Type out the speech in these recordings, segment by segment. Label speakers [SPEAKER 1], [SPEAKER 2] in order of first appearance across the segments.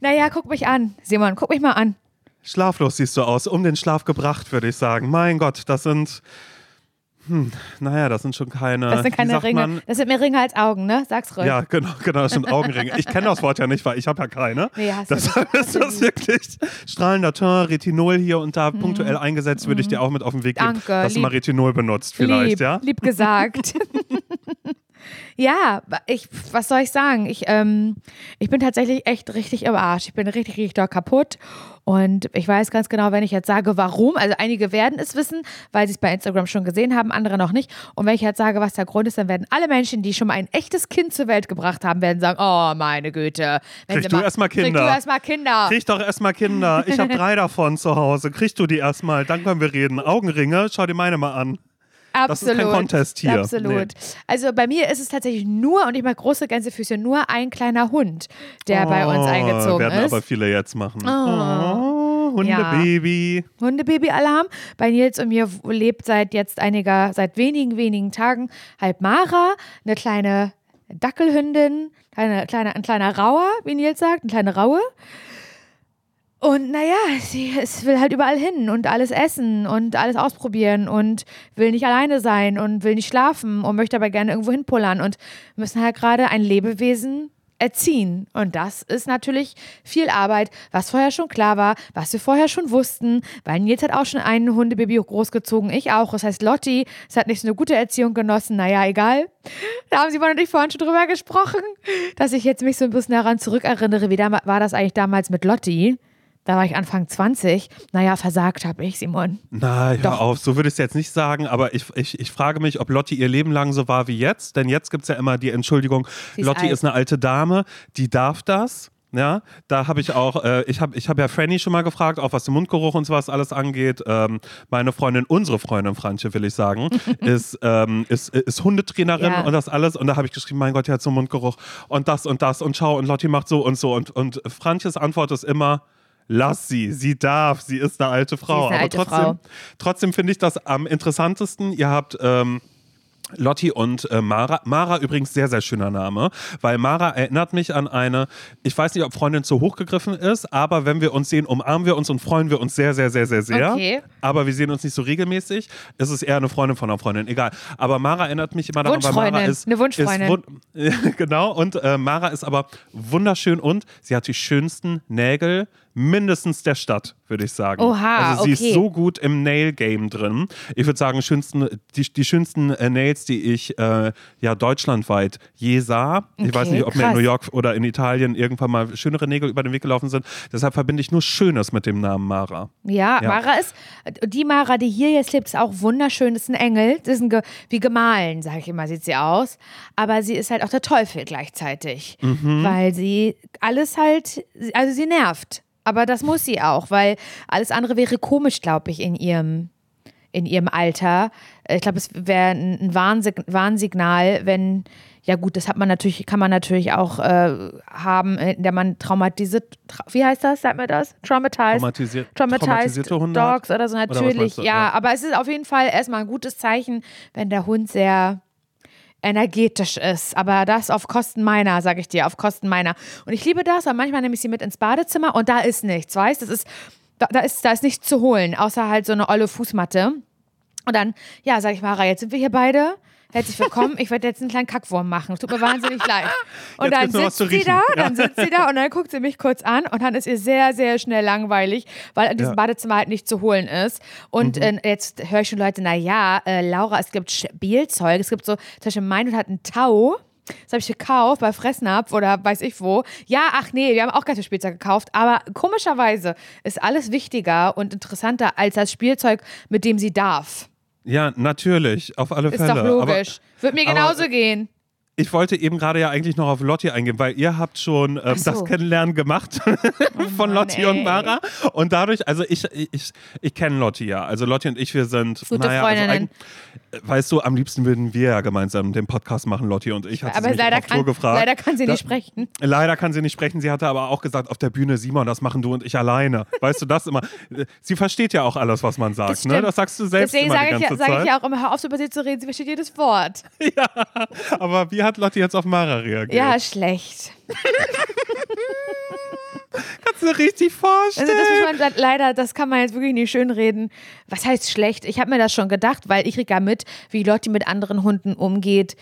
[SPEAKER 1] Naja, guck mich an, Simon, guck mich mal an.
[SPEAKER 2] Schlaflos siehst du aus, um den Schlaf gebracht, würde ich sagen. Mein Gott, das sind. Hm, naja, das sind schon keine.
[SPEAKER 1] Das sind keine Ringe.
[SPEAKER 2] Man?
[SPEAKER 1] Das sind mehr Ringe als Augen, ne? Sag's ruhig.
[SPEAKER 2] Ja, genau, genau, das sind Augenringe. Ich kenne das Wort ja nicht, weil ich habe ja keine.
[SPEAKER 1] Nee, hast du
[SPEAKER 2] Deshalb ist das wirklich strahlender Teint, Retinol hier und da punktuell eingesetzt, würde ich dir auch mit auf den Weg geben,
[SPEAKER 1] Mhm. Danke,
[SPEAKER 2] dass du mal
[SPEAKER 1] lieb.
[SPEAKER 2] Retinol benutzt vielleicht,
[SPEAKER 1] lieb,
[SPEAKER 2] ja?
[SPEAKER 1] lieb gesagt. ja, ich, was soll ich sagen? Ich, ähm, ich bin tatsächlich echt richtig im Arsch. Ich bin richtig, richtig kaputt. Und ich weiß ganz genau, wenn ich jetzt sage, warum, also einige werden es wissen, weil sie es bei Instagram schon gesehen haben, andere noch nicht. Und wenn ich jetzt sage, was der Grund ist, dann werden alle Menschen, die schon mal ein echtes Kind zur Welt gebracht haben, werden sagen, oh meine Güte. Wenn
[SPEAKER 2] Krieg du erst mal
[SPEAKER 1] Krieg
[SPEAKER 2] Kinder.
[SPEAKER 1] du erstmal Kinder.
[SPEAKER 2] Krieg doch erstmal Kinder. Ich habe drei davon zu Hause. Kriegst du die erstmal, dann können wir reden. Augenringe, schau dir meine mal an. Das ist kein
[SPEAKER 1] Absolut.
[SPEAKER 2] Contest hier.
[SPEAKER 1] Absolut.
[SPEAKER 2] Nee.
[SPEAKER 1] Also bei mir ist es tatsächlich nur, und ich mag große Gänsefüße, nur ein kleiner Hund, der bei uns
[SPEAKER 2] Oh,
[SPEAKER 1] eingezogen
[SPEAKER 2] werden
[SPEAKER 1] ist.
[SPEAKER 2] aber viele jetzt machen.
[SPEAKER 1] Oh.
[SPEAKER 2] Oh, Hundebaby.
[SPEAKER 1] Hundebaby-Alarm. Bei Nils und mir lebt seit jetzt einiger, seit wenigen, wenigen Tagen halt Mara, eine kleine Dackelhündin, kleine, kleine, ein kleiner Rauer, wie Nils sagt, eine kleine Raue. Und naja, sie es will halt überall hin und alles essen und alles ausprobieren und will nicht alleine sein und will nicht schlafen und möchte aber gerne irgendwo hinpullern und müssen halt gerade ein Lebewesen erziehen. Und das ist natürlich viel Arbeit, was vorher schon klar war, was wir vorher schon wussten, weil Nils hat auch schon einen Hundebaby großgezogen, ich auch. Das heißt, Lotti, es hat nicht so eine gute Erziehung genossen, naja, egal. Da haben sie und vorhin schon drüber gesprochen, dass ich jetzt mich so ein bisschen daran zurückerinnere, wie war das eigentlich damals mit Lotti. Da war ich Anfang 20. Naja, versagt habe ich, Simon.
[SPEAKER 2] Na, hör
[SPEAKER 1] Doch.
[SPEAKER 2] auf, so würde ich es jetzt nicht sagen, aber ich, ich, ich frage mich, ob Lotti ihr Leben lang so war wie jetzt. Denn jetzt gibt es ja immer die Entschuldigung,
[SPEAKER 1] ist
[SPEAKER 2] Lotti
[SPEAKER 1] alt.
[SPEAKER 2] ist eine alte Dame, die darf das. Ja, da habe ich auch, äh, ich habe ich hab ja Franny schon mal gefragt, auch was den Mundgeruch und sowas alles angeht. Ähm, meine Freundin, unsere Freundin Franche, will ich sagen, ist, ähm, ist, ist Hundetrainerin
[SPEAKER 1] Ja.
[SPEAKER 2] und das alles. Und da habe ich geschrieben, mein Gott, die hat so einen Mundgeruch und das und das und schau und Lotti macht so und so. Und, und Franches Antwort ist immer, lass sie, sie darf, sie ist eine alte Frau.
[SPEAKER 1] eine
[SPEAKER 2] Aber
[SPEAKER 1] alte
[SPEAKER 2] trotzdem,
[SPEAKER 1] Frau.
[SPEAKER 2] trotzdem finde ich das am interessantesten. Ihr habt ähm, Lotti und äh, Mara. Mara übrigens sehr, sehr schöner Name, weil Mara erinnert mich an eine, ich weiß nicht, ob Freundin zu hoch gegriffen ist, aber wenn wir uns sehen, umarmen wir uns und freuen wir uns sehr, sehr, sehr, sehr, sehr.
[SPEAKER 1] Okay.
[SPEAKER 2] Aber wir sehen uns nicht so regelmäßig. Es ist eher eine Freundin von einer Freundin, egal. Aber Mara erinnert mich immer daran, weil Mara
[SPEAKER 1] Wunschfreundin,
[SPEAKER 2] ist.
[SPEAKER 1] eine Wunschfreundin.
[SPEAKER 2] Ist wun- genau, und äh, Mara ist aber wunderschön und sie hat die schönsten Nägel mindestens der Stadt, würde ich sagen.
[SPEAKER 1] Oha,
[SPEAKER 2] also sie
[SPEAKER 1] okay.
[SPEAKER 2] ist so gut im Nail-Game drin. Ich würde sagen, schönsten, die, die schönsten äh, Nails, die ich äh, ja deutschlandweit je sah. Ich weiß
[SPEAKER 1] Okay,
[SPEAKER 2] nicht, ob mir in
[SPEAKER 1] krass.
[SPEAKER 2] New York oder in Italien irgendwann mal schönere Nägel über den Weg gelaufen sind. Deshalb verbinde ich nur Schönes mit dem Namen Mara.
[SPEAKER 1] Ja,
[SPEAKER 2] Ja.
[SPEAKER 1] Mara ist, die Mara, die hier jetzt lebt, ist auch wunderschön. Das ist ein Engel. Das ist ein Ge wie gemahlen, sage ich immer, sieht sie aus. Aber sie ist halt auch der Teufel gleichzeitig.
[SPEAKER 2] Mhm.
[SPEAKER 1] Weil sie alles halt, also sie nervt. Aber das muss sie auch, weil alles andere wäre komisch, glaube ich, in ihrem, in ihrem Alter. Ich glaube, es wäre ein Warnsig Warnsignal, wenn, ja gut, das hat man natürlich, kann man natürlich auch äh, haben, in der man traumatisiert, tra wie heißt das, sagt man das? Traumatized.
[SPEAKER 2] Traumatisiert, traumatisierte Hunde?
[SPEAKER 1] Dogs oder so, natürlich.
[SPEAKER 2] du?
[SPEAKER 1] ja,
[SPEAKER 2] Ja.
[SPEAKER 1] aber es ist auf jeden Fall erstmal ein gutes Zeichen, wenn der Hund sehr energetisch ist. Aber das auf Kosten meiner, sage ich dir, auf Kosten meiner. Und ich liebe das, weil manchmal nehme ich sie mit ins Badezimmer und da ist nichts, weißt Das ist, da, da ist, da ist nichts zu holen, außer halt so eine olle Fußmatte. Und dann, ja, sage ich Mara, jetzt sind wir hier beide. Herzlich willkommen. Ich werde jetzt einen kleinen Kackwurm machen. Tut mir wahnsinnig leid. Und
[SPEAKER 2] Jetzt
[SPEAKER 1] dann sitzt sie da, dann sitzt sie da und dann guckt sie mich kurz an und dann ist ihr sehr, sehr schnell langweilig, weil in diesem
[SPEAKER 2] Ja.
[SPEAKER 1] Badezimmer halt nicht zu holen ist. Und
[SPEAKER 2] Mhm.
[SPEAKER 1] äh, jetzt höre ich schon Leute, na ja, äh, Laura, es gibt Spielzeug. Es gibt so, zum Beispiel mein Hund hat einen Tau. Das habe ich gekauft bei Fressnapf oder weiß ich wo. Ja, ach nee, wir haben auch ganz viel Spielzeug gekauft. Aber komischerweise ist alles wichtiger und interessanter als das Spielzeug, mit dem sie darf.
[SPEAKER 2] Ja, natürlich, auf alle
[SPEAKER 1] Ist
[SPEAKER 2] Fälle.
[SPEAKER 1] doch logisch. Wird mir
[SPEAKER 2] aber-
[SPEAKER 1] genauso gehen.
[SPEAKER 2] Ich wollte eben gerade ja eigentlich noch auf Lotti eingehen, weil ihr habt schon ähm,
[SPEAKER 1] so.
[SPEAKER 2] das Kennenlernen gemacht von
[SPEAKER 1] Mann,
[SPEAKER 2] Lotti und. Mara. Und dadurch, also ich, ich, ich kenne Lotti ja. Also Lotti und ich, wir sind
[SPEAKER 1] Gute
[SPEAKER 2] naja, also
[SPEAKER 1] Freundinnen.
[SPEAKER 2] eig- weißt du, am liebsten würden wir ja gemeinsam den Podcast machen, Lotti und ich. Hat sie
[SPEAKER 1] Aber leider kann,
[SPEAKER 2] gefragt.
[SPEAKER 1] leider kann sie
[SPEAKER 2] Da-
[SPEAKER 1] nicht sprechen.
[SPEAKER 2] Leider kann sie nicht sprechen. Sie hatte aber auch gesagt, auf der Bühne, Simon, das machen du und ich alleine. Weißt du das immer? Sie versteht ja auch alles, was man sagt.
[SPEAKER 1] Das
[SPEAKER 2] ne? Das sagst du selbst
[SPEAKER 1] Deswegen sage ich, ja-
[SPEAKER 2] Zeit.
[SPEAKER 1] ich ja auch immer, hör auf, so über sie zu reden, sie versteht jedes Wort.
[SPEAKER 2] Aber wie hat Lotti jetzt auf Mara reagiert?
[SPEAKER 1] Ja, schlecht.
[SPEAKER 2] mir richtig vorstellen.
[SPEAKER 1] Also das muss man leider, das kann man jetzt wirklich nicht schönreden. Was heißt schlecht? Ich habe mir das schon gedacht, weil ich kriege ja mit, wie Lotti mit anderen Hunden umgeht,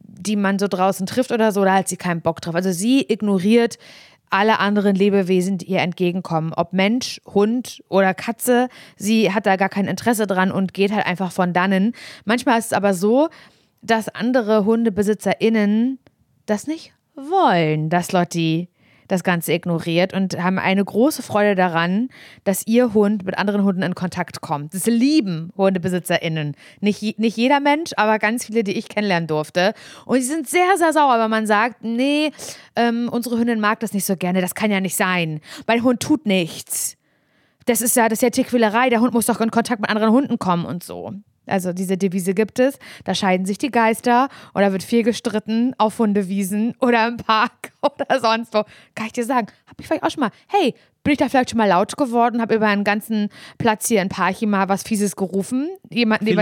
[SPEAKER 1] die man so draußen trifft oder so, da hat sie keinen Bock drauf. Also sie ignoriert alle anderen Lebewesen, die ihr entgegenkommen. Ob Mensch, Hund oder Katze, sie hat da gar kein Interesse dran und geht halt einfach von dannen. Manchmal ist es aber so, dass andere HundebesitzerInnen das nicht wollen, dass Lotti das Ganze ignoriert und haben eine große Freude daran, dass ihr Hund mit anderen Hunden in Kontakt kommt. Das lieben HundebesitzerInnen. Nicht, nicht jeder Mensch, aber ganz viele, die ich kennenlernen durfte. Und sie sind sehr, sehr sauer, wenn man sagt, nee, ähm, unsere Hündin mag das nicht so gerne, das kann ja nicht sein. Mein Hund tut nichts. Das ist ja, das ist ja Tierquälerei, der Hund muss doch in Kontakt mit anderen Hunden kommen und so. Also diese Devise gibt es, da scheiden sich die Geister oder wird viel gestritten auf Hundewiesen oder im Park oder sonst wo. Kann ich dir sagen, habe ich vielleicht auch schon mal, hey, bin ich da vielleicht schon mal laut geworden, habe über einen ganzen Platz hier in Parchi mal was Fieses gerufen? Jemanden. Dem,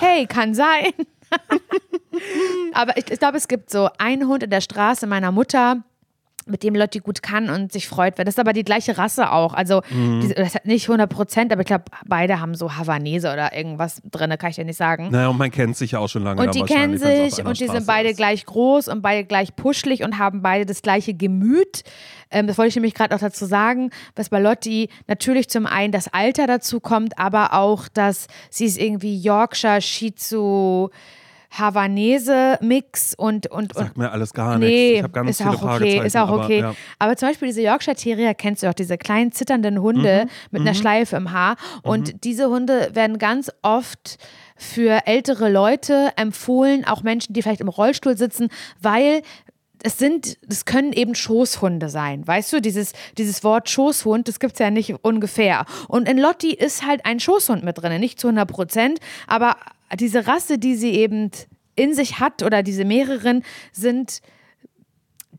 [SPEAKER 1] hey, kann sein. Aber ich, ich glaube, es gibt so einen Hund in der Straße meiner Mutter, mit dem Lotti gut kann und sich freut. Das ist aber die gleiche Rasse auch. Also,
[SPEAKER 2] Mhm.
[SPEAKER 1] die, das hat nicht 100 Prozent, aber ich glaube, beide haben so Havanese oder irgendwas drin, kann ich dir nicht sagen.
[SPEAKER 2] Naja, und man kennt sich ja auch schon lange.
[SPEAKER 1] Und die kennen sich und die
[SPEAKER 2] Straße
[SPEAKER 1] sind beide
[SPEAKER 2] ist.
[SPEAKER 1] gleich groß und beide gleich puschelig und haben beide das gleiche Gemüt. Ähm, das wollte ich nämlich gerade auch dazu sagen, dass bei Lotti natürlich zum einen das Alter dazu kommt, aber auch, dass sie ist irgendwie Yorkshire, Shih Tzu, Havanese Mix und und und
[SPEAKER 2] Sagt mir alles gar nichts.
[SPEAKER 1] Nee,
[SPEAKER 2] ich habe ganz
[SPEAKER 1] ist
[SPEAKER 2] viele
[SPEAKER 1] auch okay, ist auch
[SPEAKER 2] aber,
[SPEAKER 1] okay.
[SPEAKER 2] Ja.
[SPEAKER 1] Aber zum Beispiel diese Yorkshire Terrier kennst du auch, diese kleinen zitternden Hunde
[SPEAKER 2] Mhm.
[SPEAKER 1] mit einer Schleife im Haar. Und diese Hunde werden ganz oft für ältere Leute empfohlen, auch Menschen, die vielleicht im Rollstuhl sitzen, weil es sind, das können eben Schoßhunde sein. Weißt du, dieses, dieses Wort Schoßhund, das gibt es ja nicht ungefähr. Und in Lotti ist halt ein Schoßhund mit drin, nicht zu 100 Prozent, aber diese Rasse, die sie eben in sich hat oder diese mehreren, sind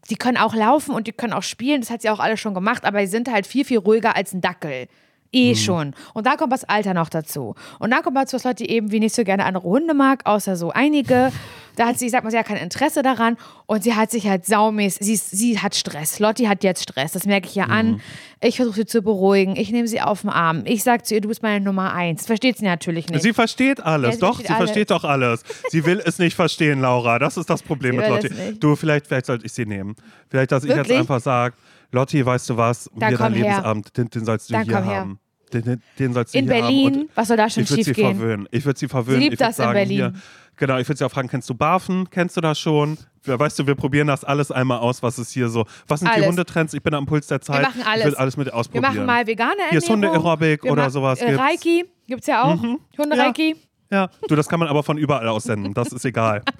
[SPEAKER 1] die können auch laufen und die können auch spielen, das hat sie auch alles schon gemacht, aber sie sind halt viel, viel ruhiger als ein Dackel. Eh
[SPEAKER 2] Mhm.
[SPEAKER 1] schon. Und da kommt das Alter noch dazu. Und dann kommt dazu, dass Leute eben wie nicht so gerne andere Hunde mag, außer so einige. Da hat sie, ich sag mal, sie hat kein Interesse daran und sie hat sich halt saumäßig, sie, sie hat Stress. Lotti hat jetzt Stress, das merke ich ja
[SPEAKER 2] Mhm.
[SPEAKER 1] an. Ich versuche sie zu beruhigen, ich nehme sie auf den Arm. Ich sage zu ihr, du bist meine Nummer eins. Versteht sie natürlich nicht.
[SPEAKER 2] Sie versteht alles,
[SPEAKER 1] Ja, sie
[SPEAKER 2] doch,
[SPEAKER 1] versteht
[SPEAKER 2] sie
[SPEAKER 1] alles.
[SPEAKER 2] versteht doch alles. Sie will es nicht verstehen, Laura. Das ist das Problem mit Lotti. Du, vielleicht, vielleicht sollte ich sie nehmen. Vielleicht, dass ich
[SPEAKER 1] Wirklich?
[SPEAKER 2] jetzt einfach sage, Lotti, weißt du was,
[SPEAKER 1] Dann
[SPEAKER 2] hier dein. Lebensabend, den, den sollst du
[SPEAKER 1] Dann
[SPEAKER 2] hier
[SPEAKER 1] komm her.
[SPEAKER 2] Den, den, sollst du
[SPEAKER 1] In Berlin, was soll da schon
[SPEAKER 2] sie
[SPEAKER 1] schiefgehen?
[SPEAKER 2] verwöhnen. Ich würde sie verwöhnen.
[SPEAKER 1] Sie liebt das in
[SPEAKER 2] sagen,
[SPEAKER 1] Berlin.
[SPEAKER 2] Hier, genau, ich würde sie auch fragen, kennst du Barfen? Kennst du das schon? Ja, Weißt du, wir probieren das alles einmal aus, was ist hier so. Was sind die
[SPEAKER 1] Alles.
[SPEAKER 2] Hundetrends? Ich bin am Puls der Zeit.
[SPEAKER 1] machen alles.
[SPEAKER 2] Ich will alles mit dir
[SPEAKER 1] Wir
[SPEAKER 2] ausprobieren.
[SPEAKER 1] machen mal vegane Ernährung.
[SPEAKER 2] Hier ist Hunde-Aerobic
[SPEAKER 1] Wir
[SPEAKER 2] oder sowas
[SPEAKER 1] Äh,
[SPEAKER 2] gibt's. Mhm.
[SPEAKER 1] Reiki gibt's ja auch. Hunde-Reiki.
[SPEAKER 2] Ja, du, das kann man aber von überall aus senden. Das ist egal.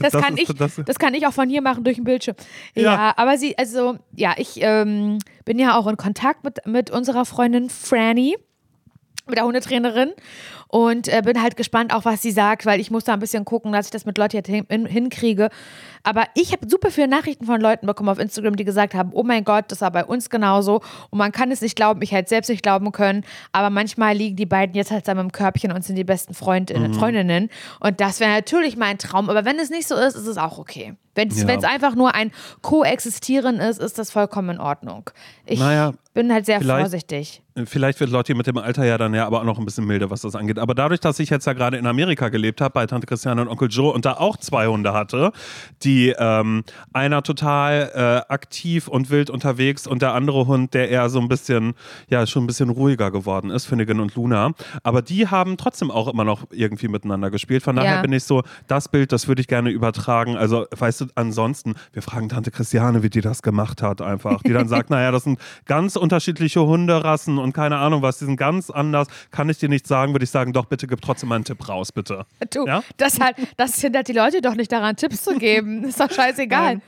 [SPEAKER 1] Das, kann
[SPEAKER 2] ist-
[SPEAKER 1] ich,
[SPEAKER 2] das-
[SPEAKER 1] das, kann ich auch von hier machen durch den Bildschirm. Ja,
[SPEAKER 2] Ja.
[SPEAKER 1] aber sie, also, ja, ich ähm, bin ja auch in Kontakt mit, mit unserer Freundin Franny, mit der Hundetrainerin. Und äh, bin halt gespannt auch, was sie sagt, weil ich muss da ein bisschen gucken, dass ich das mit Leuten jetzt hin, hin, hinkriege. Aber ich habe super viele Nachrichten von Leuten bekommen auf Instagram, die gesagt haben, oh mein Gott, das war bei uns genauso. Und man kann es nicht glauben, ich hätte es selbst nicht glauben können. Aber manchmal liegen die beiden jetzt halt zusammen im Körbchen und sind die besten Freundinnen, Freundinnen. Und das wäre natürlich mein Traum. Aber wenn es nicht so ist, ist es auch okay. Wenn es
[SPEAKER 2] Ja.
[SPEAKER 1] einfach nur ein Koexistieren ist, ist das vollkommen in Ordnung. Ich
[SPEAKER 2] Naja,
[SPEAKER 1] bin halt sehr
[SPEAKER 2] vielleicht-
[SPEAKER 1] vorsichtig.
[SPEAKER 2] Vielleicht wird Lotti mit dem Alter ja dann ja aber auch noch ein bisschen milder, was das angeht. Aber dadurch, dass ich jetzt ja gerade in Amerika gelebt habe, bei Tante Christiane und Onkel Joe und da auch zwei Hunde hatte, die ähm, einer total äh, aktiv und wild unterwegs und der andere Hund, der eher so ein bisschen, ja, schon ein bisschen ruhiger geworden ist, Finnegan und Luna. Aber die haben trotzdem auch immer noch irgendwie miteinander gespielt. Von daher
[SPEAKER 1] Ja.
[SPEAKER 2] bin ich so, das Bild, das würde ich gerne übertragen. Also, weißt du, ansonsten, wir fragen Tante Christiane, wie die das gemacht hat, einfach. Die dann sagt, naja, das sind ganz unterschiedliche Hunderassen und keine Ahnung was, die sind ganz anders. Kann ich dir nicht sagen, würde ich sagen, doch, bitte gib trotzdem mal einen Tipp raus, bitte.
[SPEAKER 1] Du,
[SPEAKER 2] Ja?
[SPEAKER 1] das, halt, das hindert die Leute doch nicht daran, Tipps zu geben. Ist doch scheißegal.
[SPEAKER 2] Nein.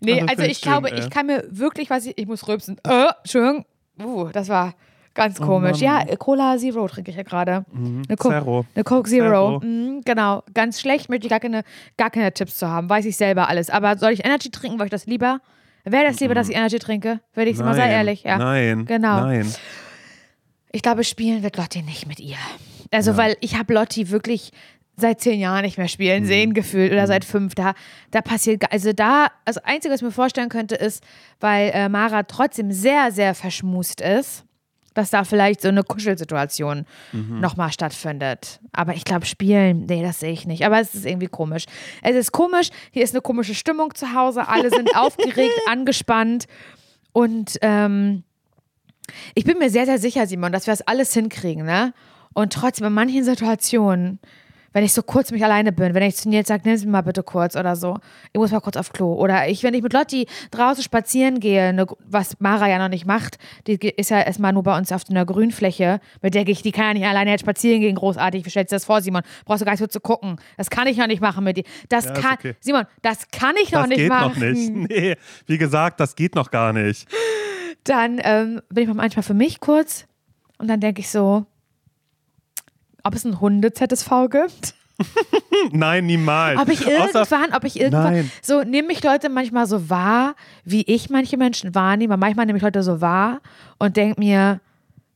[SPEAKER 1] Nee,
[SPEAKER 2] Also,
[SPEAKER 1] also ich
[SPEAKER 2] ich schön,
[SPEAKER 1] glaube,
[SPEAKER 2] ey.
[SPEAKER 1] ich kann mir wirklich, was ich, ich muss rülpsen. Äh, Entschuldigung. Uh, das war ganz komisch.
[SPEAKER 2] Oh Mann. Mhm.
[SPEAKER 1] ja, Cola Zero trinke ich ja gerade. Eine, Co
[SPEAKER 2] Zero.
[SPEAKER 1] eine Coke Zero.
[SPEAKER 2] Zero.
[SPEAKER 1] Mhm, genau. Ganz schlecht, möchte ich gar keine, gar keine Tipps zu haben. Weiß ich selber alles. Aber soll ich Energy trinken? Wollte ich das lieber? Wäre das lieber, dass ich Energy trinke? Würde ich mal, sei ehrlich. Ja.
[SPEAKER 2] Mhm. Nein.
[SPEAKER 1] Genau.
[SPEAKER 2] Nein.
[SPEAKER 1] Ich glaube, spielen wird Lotti nicht mit ihr. Also, weil ich habe Lotti wirklich seit zehn Jahren nicht mehr spielen sehen, gefühlt, oder seit fünf. Da, da passiert, also da, also Einzige, was ich mir vorstellen könnte, ist, weil äh, Mara trotzdem sehr, sehr verschmust ist, dass da vielleicht so eine Kuschelsituation nochmal stattfindet. Aber ich glaube, spielen, nee, das sehe ich nicht. Aber es ist irgendwie komisch. Es ist komisch, hier ist eine komische Stimmung zu Hause, alle sind aufgeregt, angespannt und ähm, ich bin mir sehr, sehr sicher, Simon, dass wir das alles hinkriegen, ne? Und trotzdem in manchen Situationen, wenn ich so kurz mich alleine bin, wenn ich zu Nils sage, nimm sie mal bitte kurz oder so, ich muss mal kurz auf Klo. Oder ich, wenn ich mit Lotti draußen spazieren gehe, ne, was Mara ja noch nicht macht, die ist ja erstmal nur bei uns auf einer Grünfläche, mit der ich, die kann ja nicht alleine jetzt spazieren gehen, großartig. Wie stellst du das vor, Simon? Brauchst du gar nicht so zu gucken. Das kann ich noch nicht machen mit dir. Das
[SPEAKER 2] Ja,
[SPEAKER 1] kann,
[SPEAKER 2] okay.
[SPEAKER 1] Simon, das kann ich noch
[SPEAKER 2] Das
[SPEAKER 1] nicht
[SPEAKER 2] geht
[SPEAKER 1] machen.
[SPEAKER 2] noch nicht. Nee, wie gesagt, das geht noch gar nicht.
[SPEAKER 1] dann ähm, bin ich manchmal für mich kurz und dann denke ich so, ob es ein Hunde-ZSV gibt.
[SPEAKER 2] Nein, niemals.
[SPEAKER 1] Ob ich irgendwann, ob ich irgendwann,
[SPEAKER 2] Nein.
[SPEAKER 1] so nehmen mich Leute manchmal so wahr, wie ich manche Menschen wahrnehme. Manchmal nehme ich Leute so wahr und denke mir,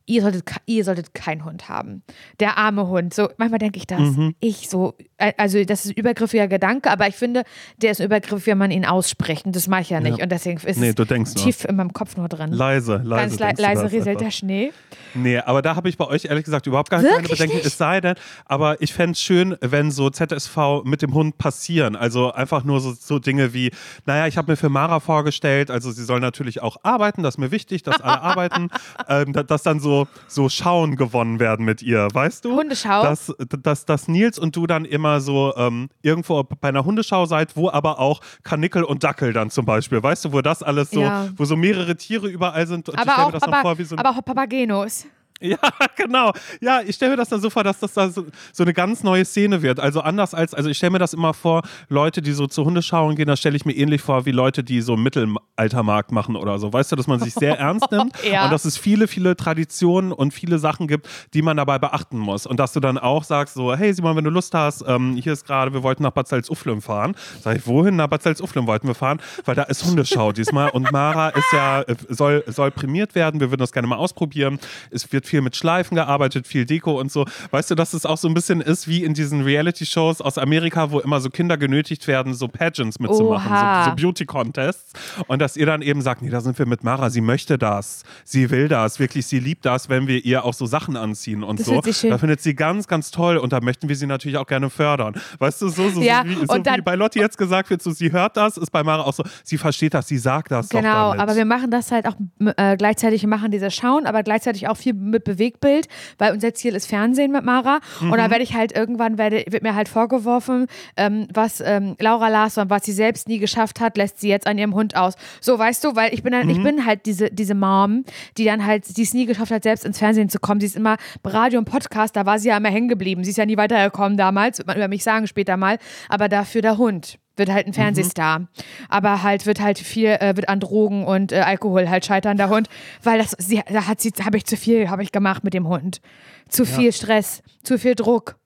[SPEAKER 1] ihr solltet, ihr solltet keinen Hund haben. Der arme Hund. So, manchmal denke ich das.
[SPEAKER 2] Mhm.
[SPEAKER 1] Ich so, äh, also das ist ein übergriffiger Gedanke, aber ich finde, der ist ein Übergriff, wenn man ihn ausspricht. Und das mache ich ja nicht.
[SPEAKER 2] Ja.
[SPEAKER 1] Und deswegen ist
[SPEAKER 2] Nee,
[SPEAKER 1] es tief in meinem Kopf nur drin.
[SPEAKER 2] leise, leise.
[SPEAKER 1] Ganz le leise rieselt der Schnee.
[SPEAKER 2] Nee, aber da habe ich bei euch ehrlich gesagt überhaupt gar keine Bedenken.
[SPEAKER 1] nicht?
[SPEAKER 2] Es sei denn, aber ich fände es schön, wenn so ZSV mit dem Hund passieren. Also einfach nur so, so Dinge wie, naja, ich habe mir für Mara vorgestellt, also sie soll natürlich auch arbeiten, das ist mir wichtig, dass alle arbeiten, ähm, da- dass dann so, so Schauen gewonnen werden mit ihr, weißt du?
[SPEAKER 1] Hundeschau?
[SPEAKER 2] Dass, dass, dass Nils und du dann immer so ähm, irgendwo bei einer Hundeschau seid, wo aber auch Kanickel und Dackel dann zum Beispiel, weißt du, wo das alles so,
[SPEAKER 1] Ja.
[SPEAKER 2] wo so mehrere Tiere überall sind. Und ich
[SPEAKER 1] Aber
[SPEAKER 2] mir
[SPEAKER 1] auch,
[SPEAKER 2] das
[SPEAKER 1] aber,
[SPEAKER 2] vor wie so ein
[SPEAKER 1] aber auch Papagenos.
[SPEAKER 2] Ja, genau. Ja, ich stelle mir das dann so vor, dass das da so, so eine ganz neue Szene wird. Also anders als, also ich stelle mir das immer vor, Leute, die so zur Hundeschauen gehen, das stelle ich mir ähnlich vor wie Leute, die so Mittelaltermarkt machen oder so. Weißt du, dass man sich sehr ernst nimmt
[SPEAKER 1] Ja.
[SPEAKER 2] und dass es viele, viele Traditionen und viele Sachen gibt, die man dabei beachten muss. Und dass du dann auch sagst so, hey Simon, wenn du Lust hast, ähm, hier ist gerade, wir wollten nach Bad Salzuflen fahren. Sag ich, wohin? Nach Bad Salzuflen wollten wir fahren, weil da ist Hundeschau diesmal und Mara ist ja, äh, soll, soll prämiert werden. Wir würden das gerne mal ausprobieren. Es wird viel mit Schleifen gearbeitet, viel Deko und so. Weißt du, dass es auch so ein bisschen ist wie in diesen Reality-Shows aus Amerika, wo immer so Kinder genötigt werden, so Pageants mitzumachen,
[SPEAKER 1] Oha.
[SPEAKER 2] so, so Beauty-Contests. Und dass ihr dann eben sagt, nee, da sind wir mit Mara, sie möchte das, sie will das, wirklich, sie liebt das, wenn wir ihr auch so Sachen anziehen und
[SPEAKER 1] Das
[SPEAKER 2] so. Da findet sie ganz, ganz toll und da möchten wir sie natürlich auch gerne fördern. Weißt du, so, so,
[SPEAKER 1] Ja,
[SPEAKER 2] so, wie, so
[SPEAKER 1] dann-
[SPEAKER 2] wie bei Lotti jetzt gesagt wird, so, sie hört das, ist bei Mara auch so, sie versteht das, sie sagt das doch
[SPEAKER 1] Genau, aber wir machen das halt auch äh, gleichzeitig, wir machen diese Schauen, aber gleichzeitig auch viel mit Bewegtbild, weil unser Ziel ist Fernsehen mit Mara. Und
[SPEAKER 2] Mhm.
[SPEAKER 1] da werde ich halt irgendwann, werde, wird mir halt vorgeworfen, ähm, was ähm, Laura Larsson, was sie selbst nie geschafft hat, lässt sie jetzt an ihrem Hund aus. So, weißt du, weil ich bin dann,
[SPEAKER 2] Mhm.
[SPEAKER 1] ich bin halt diese, diese Mom, die dann halt, die es nie geschafft hat, selbst ins Fernsehen zu kommen. Sie ist immer bei Radio und Podcast, da war sie ja immer hängen geblieben. Sie ist ja nie weitergekommen damals, wird man über mich sagen später mal, aber dafür der Hund wird halt ein Fernsehstar. Aber halt wird halt viel, äh, wird an Drogen und äh, Alkohol halt scheitern, der Hund. Weil das, sie, da hat sie, habe ich zu viel, habe ich gemacht mit dem Hund. Zu viel Stress, zu viel Druck.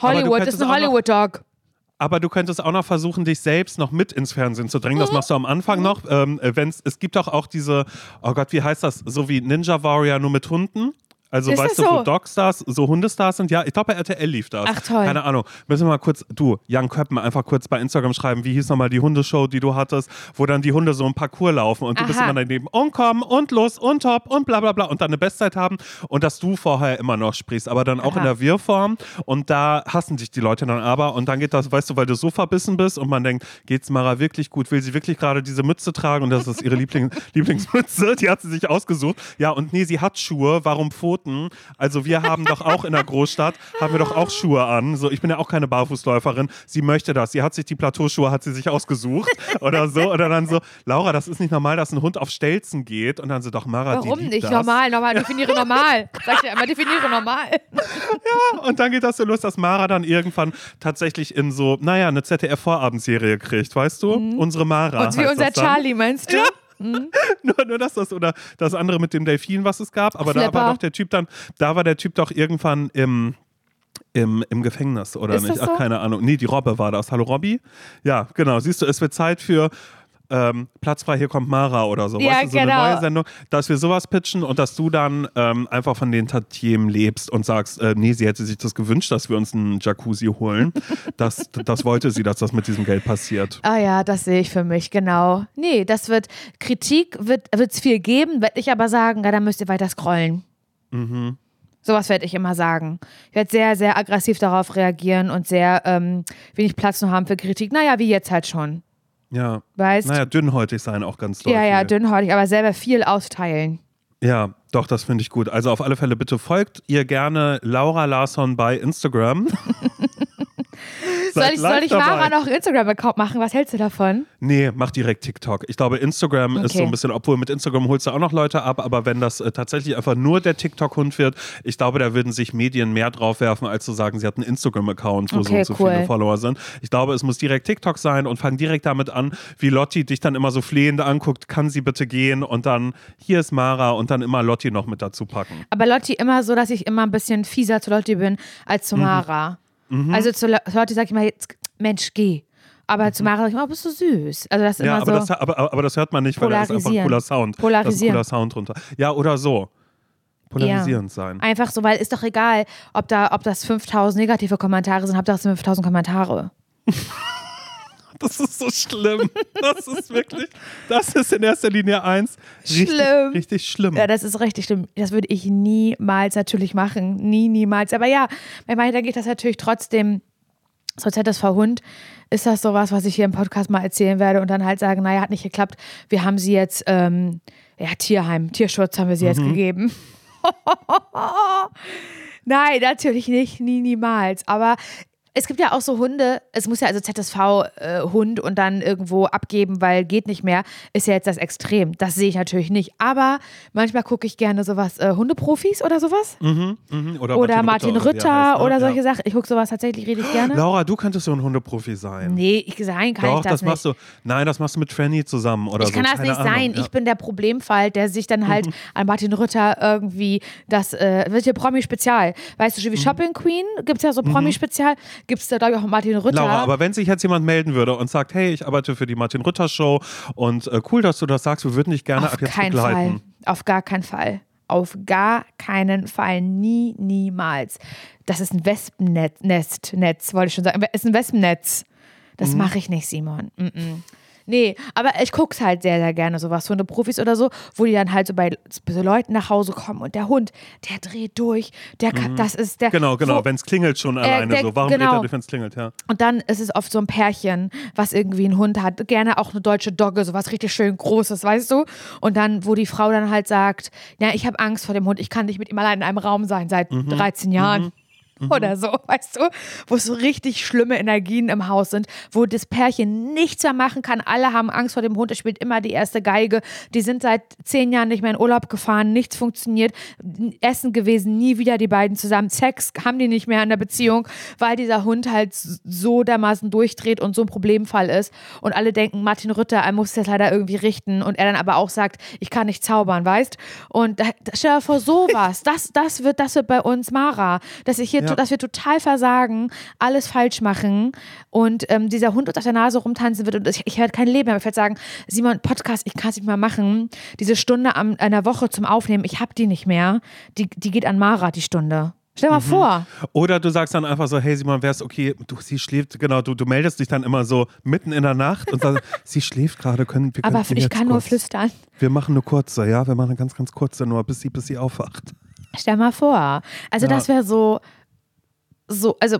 [SPEAKER 1] Hollywood ist ein
[SPEAKER 2] auch noch-
[SPEAKER 1] Hollywood-Dog.
[SPEAKER 2] Aber du könntest auch noch versuchen, dich selbst noch mit ins Fernsehen zu drängen. Das machst du am Anfang noch. Ähm, äh, wenn's, es gibt doch auch diese, oh Gott, wie heißt das? So wie Ninja Warrior nur mit Hunden. Also
[SPEAKER 1] Ist
[SPEAKER 2] weißt du, wo
[SPEAKER 1] so?
[SPEAKER 2] Dogstars, so Hundestars sind? Ja, ich glaube bei RTL lief das.
[SPEAKER 1] Ach, toll.
[SPEAKER 2] Keine Ahnung. Müssen wir mal kurz, du, Jan Köppen, einfach kurz bei Instagram schreiben, wie hieß nochmal die Hundeshow, die du hattest, wo dann die Hunde so ein Parcours laufen und du bist
[SPEAKER 1] Aha.
[SPEAKER 2] immer daneben und komm und los und top und bla bla bla und dann eine Bestzeit haben und dass du vorher immer noch sprichst, aber dann auch
[SPEAKER 1] Aha.
[SPEAKER 2] in der Wir-Form und da hassen dich die Leute dann aber und dann geht das, weißt du, weil du so verbissen bist und man denkt, geht's Mara wirklich gut, will sie wirklich gerade diese Mütze tragen und das ist ihre Liebling Lieblingsmütze, die hat sie sich ausgesucht. Ja und nee, sie hat Schuhe, warum Pfoten? Also wir haben doch auch in der Großstadt, haben wir doch auch Schuhe an, so ich bin ja auch keine Barfußläuferin, sie möchte das, sie hat sich die Plateauschuhe, hat sie sich ausgesucht oder so oder dann so, Laura, das ist nicht normal, dass ein Hund auf Stelzen geht und dann so, doch Mara, die
[SPEAKER 1] Warum
[SPEAKER 2] liebt
[SPEAKER 1] nicht?
[SPEAKER 2] das.
[SPEAKER 1] Normal, normal, definiere normal. Sag dir immer, definiere normal.
[SPEAKER 2] Und dann geht das so los, dass Mara dann irgendwann tatsächlich in so, naja, eine ZDF-Vorabendserie kriegt, weißt du? Unsere Mara.
[SPEAKER 1] Und wie unser. Charlie, meinst du?
[SPEAKER 2] Nur, nur das, das oder das andere mit dem Delfin, was es gab. Aber da
[SPEAKER 1] Flipper.
[SPEAKER 2] war doch der Typ dann, da war der Typ doch irgendwann im. Im, Im Gefängnis, oder
[SPEAKER 1] Ist
[SPEAKER 2] nicht?
[SPEAKER 1] das
[SPEAKER 2] Ach,
[SPEAKER 1] so?
[SPEAKER 2] keine Ahnung. Nee, die Robbe war das. Hallo Robby? Ja, genau. Siehst du, es wird Zeit für ähm, Platz frei, hier kommt Mara oder so.
[SPEAKER 1] Ja,
[SPEAKER 2] weißt du, so
[SPEAKER 1] genau.
[SPEAKER 2] eine neue Sendung, dass wir sowas pitchen und dass du dann ähm, einfach von den Tantiemen lebst und sagst, äh, nee, sie hätte sich das gewünscht, dass wir uns einen Jacuzzi holen. das, das wollte sie, dass das mit diesem Geld passiert.
[SPEAKER 1] Ah ja, das sehe ich für mich, genau. Nee, das wird, Kritik wird es viel geben, werde ich aber sagen, ja, dann müsst ihr weiter scrollen.
[SPEAKER 2] Mhm.
[SPEAKER 1] Sowas werde ich immer sagen. Ich werde sehr, sehr aggressiv darauf reagieren und sehr ähm, wenig Platz nur haben für Kritik. Naja, wie jetzt halt schon.
[SPEAKER 2] Ja.
[SPEAKER 1] Weißt?
[SPEAKER 2] Naja, dünnhäutig sein auch ganz doll.
[SPEAKER 1] ja, ja, dünnhäutig, aber selber viel austeilen.
[SPEAKER 2] Ja, doch, das finde ich gut. Also auf alle Fälle bitte folgt ihr gerne Laura Larsson bei Instagram.
[SPEAKER 1] Soll ich, soll ich. Mara noch einen Instagram-Account machen? Was hältst du davon?
[SPEAKER 2] Nee, mach direkt TikTok. Ich glaube, Instagram ist
[SPEAKER 1] Okay.
[SPEAKER 2] so ein bisschen, obwohl mit Instagram holst du auch noch Leute ab, aber wenn das äh, tatsächlich einfach nur der TikTok-Hund wird, ich glaube, da würden sich Medien mehr drauf werfen, als zu sagen, sie hat einen Instagram-Account, wo so
[SPEAKER 1] Okay,
[SPEAKER 2] und so
[SPEAKER 1] cool.
[SPEAKER 2] viele Follower sind. Ich glaube, es muss direkt TikTok sein und fang direkt damit an, wie Lotti dich dann immer so flehend anguckt, kann sie bitte gehen und dann, hier ist Mara und dann immer Lotti noch mit dazu packen.
[SPEAKER 1] Aber Lotti immer so, dass ich immer ein bisschen fieser zu Lotti bin als
[SPEAKER 2] Mhm.
[SPEAKER 1] zu Mara. Also zu Lo- zu Lotti sage ich mal jetzt, Mensch, geh. Aber zu Mara sage ich immer, oh, bist du süß. Also das ist
[SPEAKER 2] Mhm. Ja,
[SPEAKER 1] immer
[SPEAKER 2] aber,
[SPEAKER 1] so.
[SPEAKER 2] das, aber, aber das hört man nicht, weil da ist einfach ein cooler Sound. Da ist ein
[SPEAKER 1] Polarisieren.
[SPEAKER 2] cooler Sound drunter. Ja, oder so. Polarisierend sein.
[SPEAKER 1] Einfach so, weil ist doch egal, ob da, ob das 5000 negative Kommentare sind, es sind 5000 Kommentare.
[SPEAKER 2] Das ist so schlimm. Das ist wirklich, das ist in erster Linie eins. Richtig,
[SPEAKER 1] Schlimm.
[SPEAKER 2] Richtig schlimm.
[SPEAKER 1] Ja, das ist richtig schlimm. Das würde ich niemals natürlich machen. Nie, niemals. Aber ja, bei manchen denke ich das natürlich trotzdem, so ZSV Hund, ist das sowas, was ich hier im Podcast mal erzählen werde und dann halt sagen, naja, hat nicht geklappt. Wir haben sie jetzt, ähm, ja, Tierheim, Tierschutz haben wir sie
[SPEAKER 2] Mhm.
[SPEAKER 1] jetzt gegeben. Nein, natürlich nicht, nie, niemals. Aber es gibt ja auch so Hunde, es muss ja also ZSV-Hund und dann irgendwo abgeben, weil geht nicht mehr, ist ja jetzt das Extrem. Das sehe ich natürlich nicht. Aber manchmal gucke ich gerne sowas, äh, Hundeprofis oder sowas.
[SPEAKER 2] Mhm, oder,
[SPEAKER 1] oder Martin
[SPEAKER 2] er
[SPEAKER 1] Rütter
[SPEAKER 2] heißt, ne?
[SPEAKER 1] oder
[SPEAKER 2] Ja.
[SPEAKER 1] solche Sachen. Ich gucke sowas tatsächlich richtig gerne.
[SPEAKER 2] Laura, du könntest so ein Hundeprofi sein.
[SPEAKER 1] Nee, ich, sein kann
[SPEAKER 2] Doch,
[SPEAKER 1] ich das,
[SPEAKER 2] das,
[SPEAKER 1] nicht.
[SPEAKER 2] machst du. Nein, das machst du mit Franny zusammen oder
[SPEAKER 1] Ich
[SPEAKER 2] so.
[SPEAKER 1] kann das
[SPEAKER 2] keine
[SPEAKER 1] nicht
[SPEAKER 2] Ahnung.
[SPEAKER 1] sein.
[SPEAKER 2] Ja. Mhm.
[SPEAKER 1] Ich bin der Problemfall, der sich dann halt an Martin Rütter irgendwie das, äh, wird hier Promi-Spezial. Weißt du, schon wie
[SPEAKER 2] Mhm.
[SPEAKER 1] Shopping Queen gibt es ja so Promi-Spezial, gibt es da, glaube ich, auch Martin Rütter.
[SPEAKER 2] Laura, aber wenn sich jetzt jemand melden würde und sagt, hey, ich arbeite für die Martin Rütter Show und äh, cool, dass du das sagst, wir würden dich gerne
[SPEAKER 1] Auf
[SPEAKER 2] ab jetzt
[SPEAKER 1] keinen
[SPEAKER 2] begleiten.
[SPEAKER 1] Fall. Auf gar keinen Fall. Auf gar keinen Fall. Nie, niemals. Das ist ein Wespennest, Netz, wollte ich schon sagen. Ist ein Wespennetz. Das mache ich nicht, Simon. Mm -mm. Nee, aber ich gucke es halt sehr, sehr gerne, sowas, Hundeprofis oder so, wo die dann halt so bei so Leuten nach Hause kommen und der Hund, der dreht durch, der kann, das ist der.
[SPEAKER 2] Genau, genau, wenn es klingelt schon alleine
[SPEAKER 1] der-
[SPEAKER 2] so. Warum
[SPEAKER 1] genau.
[SPEAKER 2] dreht er durch, wenn es klingelt, ja.
[SPEAKER 1] Und dann ist es oft so ein Pärchen, was irgendwie einen Hund hat. Gerne auch eine deutsche Dogge, sowas richtig schön Großes, weißt du? Und dann, wo die Frau dann halt sagt, ja, ich habe Angst vor dem Hund, ich kann nicht mit ihm allein in einem Raum sein seit
[SPEAKER 2] Mhm.
[SPEAKER 1] 13 Jahren. Oder so, weißt du, wo so richtig schlimme Energien im Haus sind, wo das Pärchen nichts mehr machen kann. Alle haben Angst vor dem Hund, er spielt immer die erste Geige. Die sind seit zehn Jahren nicht mehr in Urlaub gefahren, nichts funktioniert. Essen gewesen, nie wieder die beiden zusammen. Sex haben die nicht mehr in der Beziehung, weil dieser Hund halt so dermaßen durchdreht und so ein Problemfall ist. Und alle denken, Martin Rütter, er muss das leider irgendwie richten. Und er dann aber auch sagt, ich kann nicht zaubern, weißt? Und stell dir vor, sowas, das, das, wird, das wird bei uns Mara, dass ich hier,
[SPEAKER 2] Ja.
[SPEAKER 1] Dass wir total versagen, alles falsch machen und ähm, dieser Hund uns auf der Nase rumtanzen wird und ich, ich werde kein Leben mehr. Ich werde sagen, Simon, Podcast, ich kann es nicht mehr machen. Diese Stunde am, einer Woche zum Aufnehmen, ich habe die nicht mehr. Die, die geht an Mara, die Stunde. Stell
[SPEAKER 2] Mhm.
[SPEAKER 1] mal vor.
[SPEAKER 2] Oder du sagst dann einfach so, hey Simon, wär's okay, du, sie schläft, genau, du, du meldest dich dann immer so mitten in der Nacht und sagst, sie schläft gerade, können wir
[SPEAKER 1] Aber
[SPEAKER 2] können
[SPEAKER 1] ich kann nur
[SPEAKER 2] kurz,
[SPEAKER 1] flüstern.
[SPEAKER 2] Wir machen eine kurze, ja, wir machen eine ganz, ganz kurze, nur bis sie, bis sie aufwacht.
[SPEAKER 1] Stell mal vor. Also
[SPEAKER 2] Ja.
[SPEAKER 1] das wäre so, so, also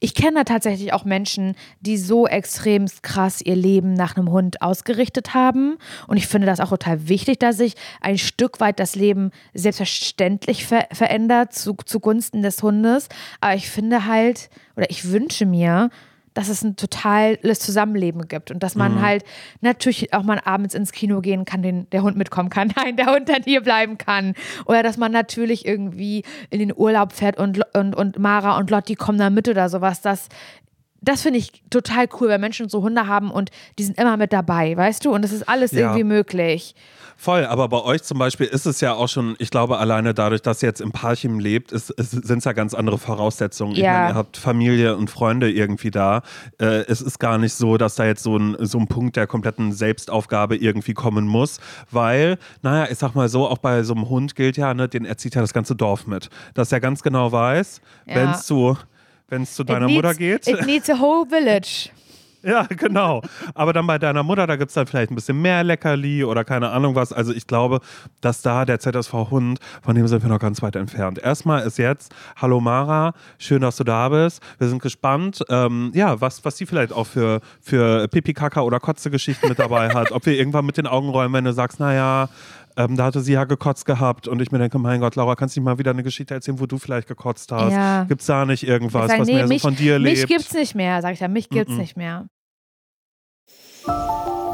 [SPEAKER 1] ich kenne tatsächlich auch Menschen, die so extrem krass ihr Leben nach einem Hund ausgerichtet haben. Und ich finde das auch total wichtig, dass sich ein Stück weit das Leben selbstverständlich ver verändert zu, zugunsten des Hundes. Aber ich finde halt, oder ich wünsche mir, dass es ein totales Zusammenleben gibt und dass man halt natürlich auch mal abends ins Kino gehen kann, den, der Hund mitkommen kann, nein, der Hund dann hier bleiben kann. Oder dass man natürlich irgendwie in den Urlaub fährt und, und, und Mara und Lotti kommen da mit oder sowas, dass das finde ich total cool, wenn Menschen so Hunde haben und die sind immer mit dabei, weißt du? Und es ist alles
[SPEAKER 2] Ja.
[SPEAKER 1] irgendwie möglich.
[SPEAKER 2] Voll, aber bei euch zum Beispiel ist es ja auch schon, ich glaube, alleine dadurch, dass ihr jetzt im Parchim lebt, sind es ja ganz andere Voraussetzungen. Ich
[SPEAKER 1] Ja.
[SPEAKER 2] meine, ihr habt Familie und Freunde irgendwie da. Äh, es ist gar nicht so, dass da jetzt so ein, so ein Punkt der kompletten Selbstaufgabe irgendwie kommen muss, weil, naja, ich sag mal so, auch bei so einem Hund gilt ja, ne, den erzieht ja das ganze Dorf mit. Dass er ganz genau weiß,
[SPEAKER 1] Ja.
[SPEAKER 2] wenn es zu, wenn's zu deiner
[SPEAKER 1] it
[SPEAKER 2] Mutter
[SPEAKER 1] needs,
[SPEAKER 2] geht.
[SPEAKER 1] It needs a whole village.
[SPEAKER 2] Ja, genau. Aber dann bei deiner Mutter, da gibt es dann vielleicht ein bisschen mehr Leckerli oder keine Ahnung was. Also ich glaube, dass da der ZSV-Hund, von dem sind wir noch ganz weit entfernt. Erstmal ist jetzt, hallo Mara, schön, dass du da bist. Wir sind gespannt, ähm, ja, was, was sie vielleicht auch für, für Pipi, Kaka oder Kotze-Geschichten mit dabei hat. Ob wir irgendwann mit den Augen rollen, wenn du sagst, naja, ähm, da hatte sie ja gekotzt gehabt und ich mir denke, mein Gott, Laura, kannst du nicht mal wieder eine Geschichte erzählen, wo du vielleicht gekotzt hast?
[SPEAKER 1] Ja.
[SPEAKER 2] Gibt es da nicht irgendwas,
[SPEAKER 1] sag,
[SPEAKER 2] was
[SPEAKER 1] nee,
[SPEAKER 2] mehr
[SPEAKER 1] mich,
[SPEAKER 2] so von dir
[SPEAKER 1] mich
[SPEAKER 2] lebt?
[SPEAKER 1] gibt's nicht mehr, sag ich dann. Mich gibt's
[SPEAKER 2] Mm-mm.
[SPEAKER 1] nicht mehr.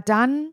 [SPEAKER 1] dann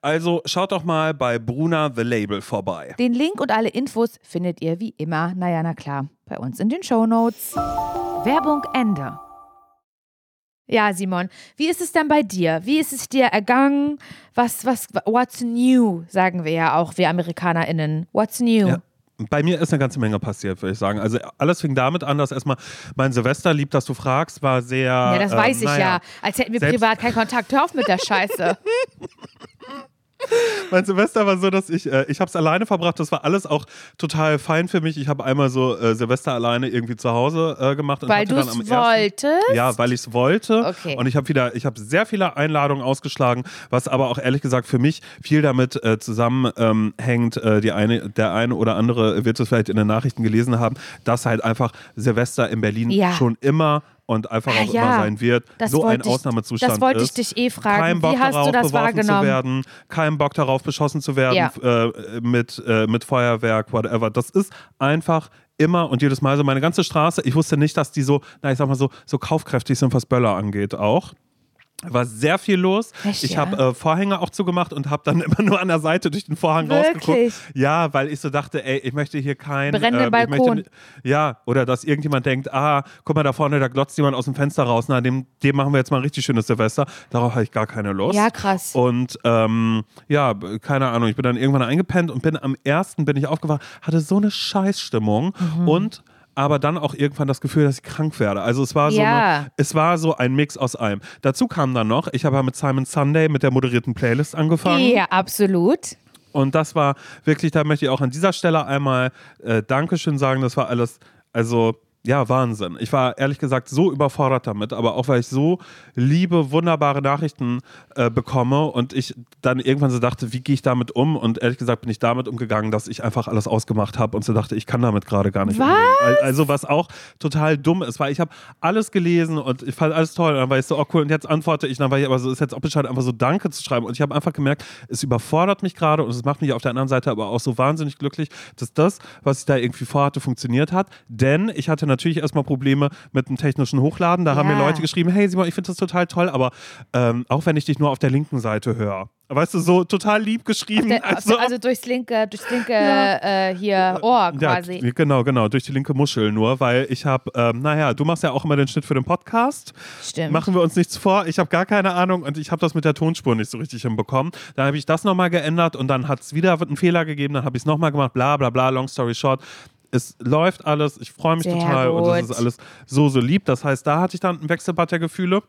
[SPEAKER 2] Also schaut doch mal bei Bruna The Label vorbei.
[SPEAKER 1] Den Link und alle Infos findet ihr wie immer, naja, na klar, bei uns in den Shownotes. Werbung Ende. Ja, Simon, wie ist es denn bei dir? Wie ist es dir ergangen? Was, was, what's new, sagen wir ja auch, wir AmerikanerInnen. What's new?
[SPEAKER 2] Ja. Bei mir ist eine ganze Menge passiert, würde ich sagen. Also alles fing damit an, dass erstmal mein Silvester, lieb, dass du fragst, war sehr.
[SPEAKER 1] Ja, das weiß ich
[SPEAKER 2] naja,
[SPEAKER 1] ja. Als hätten wir privat keinen Kontakt. Hör auf mit der Scheiße.
[SPEAKER 2] Mein Silvester war so, dass ich, äh, ich habe es alleine verbracht. Das war alles auch total fein für mich. Ich habe einmal so äh, Silvester alleine irgendwie zu Hause äh, gemacht. Und
[SPEAKER 1] Weil du es
[SPEAKER 2] ersten-
[SPEAKER 1] wolltest?
[SPEAKER 2] Ja, weil ich es wollte.
[SPEAKER 1] Okay.
[SPEAKER 2] Und ich habe wieder, ich habe sehr viele Einladungen ausgeschlagen, was aber auch ehrlich gesagt für mich viel damit äh, zusammenhängt. Ähm, äh, die eine, der eine oder andere wird es vielleicht in den Nachrichten gelesen haben, dass halt einfach Silvester in Berlin
[SPEAKER 1] Ja.
[SPEAKER 2] schon immer und einfach
[SPEAKER 1] Ah,
[SPEAKER 2] auch
[SPEAKER 1] ja.
[SPEAKER 2] immer sein wird. So ein Ausnahmezustand
[SPEAKER 1] das wollte ich
[SPEAKER 2] ist.
[SPEAKER 1] dich eh fragen.
[SPEAKER 2] Kein Bock
[SPEAKER 1] Wie hast du
[SPEAKER 2] darauf,
[SPEAKER 1] das
[SPEAKER 2] beworfen zu
[SPEAKER 1] wahrgenommen?
[SPEAKER 2] werden, kein Bock darauf, beschossen zu werden
[SPEAKER 1] Ja.
[SPEAKER 2] äh, mit, äh, mit Feuerwerk, whatever. Das ist einfach immer und jedes Mal so meine ganze Straße. Ich wusste nicht, dass die so, na ich sag mal so, so kaufkräftig sind, was Böller angeht auch. War sehr viel los.
[SPEAKER 1] Echt,
[SPEAKER 2] ich
[SPEAKER 1] ja?
[SPEAKER 2] habe äh, Vorhänge auch zugemacht und habe dann immer nur an der Seite durch den Vorhang
[SPEAKER 1] Wirklich?
[SPEAKER 2] rausgeguckt. Ja, weil ich so dachte, ey, ich möchte hier kein
[SPEAKER 1] Brennenden
[SPEAKER 2] ähm, möchte
[SPEAKER 1] Balkon.
[SPEAKER 2] ni- ja, oder dass irgendjemand denkt, ah, guck mal da vorne, da glotzt jemand aus dem Fenster raus. Na, dem, dem machen wir jetzt mal ein richtig schönes Silvester. Darauf habe ich gar keine Lust.
[SPEAKER 1] Ja, krass.
[SPEAKER 2] Und ähm, ja, keine Ahnung, ich bin dann irgendwann eingepennt und bin am ersten bin ich aufgewacht, hatte so eine Scheißstimmung
[SPEAKER 1] Mhm.
[SPEAKER 2] und aber dann auch irgendwann das Gefühl, dass ich krank werde. Also es war so,
[SPEAKER 1] Ja.
[SPEAKER 2] eine, es war so ein Mix aus allem. Dazu kam dann noch, ich habe ja mit Simon Sunday mit der moderierten Playlist angefangen.
[SPEAKER 1] Ja, absolut.
[SPEAKER 2] Und das war wirklich, da möchte ich auch an dieser Stelle einmal äh, Dankeschön sagen. Das war alles, also ja, Wahnsinn. Ich war ehrlich gesagt so überfordert damit, aber auch weil ich so liebe, wunderbare Nachrichten äh, bekomme und ich dann irgendwann so dachte, wie gehe ich damit um? Und ehrlich gesagt bin ich damit umgegangen, dass ich einfach alles ausgemacht habe und so dachte, ich kann damit gerade gar nicht
[SPEAKER 1] Was?
[SPEAKER 2] umgehen. Al- Also was auch total dumm ist, weil ich habe alles gelesen und ich fand alles toll und dann war ich so, oh cool, und jetzt antworte ich, und dann war ich aber so, ist jetzt auch Bescheid, einfach so Danke zu schreiben und ich habe einfach gemerkt, es überfordert mich gerade und es macht mich auf der anderen Seite aber auch so wahnsinnig glücklich, dass das, was ich da irgendwie vorhatte, funktioniert hat, denn ich hatte natürlich erstmal Probleme mit dem technischen Hochladen, da haben mir
[SPEAKER 1] Ja.
[SPEAKER 2] Leute geschrieben, hey Simon, ich finde das total toll, aber ähm, auch wenn ich dich nur auf der linken Seite höre, weißt du, so total lieb geschrieben.
[SPEAKER 1] Der, also, also durchs linke, durchs linke äh, hier Ohr quasi.
[SPEAKER 2] Ja, genau, genau, durch die linke Muschel nur, weil ich habe, ähm, naja, du machst ja auch immer den Schnitt für den Podcast.
[SPEAKER 1] Stimmt.
[SPEAKER 2] Machen wir uns nichts vor, ich habe gar keine Ahnung und ich habe das mit der Tonspur nicht so richtig hinbekommen. Dann habe ich das nochmal geändert und dann hat es wieder einen Fehler gegeben, dann habe ich es nochmal gemacht, bla bla bla, long story short. Es läuft alles, ich freue mich
[SPEAKER 1] Sehr
[SPEAKER 2] total und es
[SPEAKER 1] gut.
[SPEAKER 2] ist alles so, so lieb. Das heißt, da hatte ich dann ein Wechselbad der Gefühle.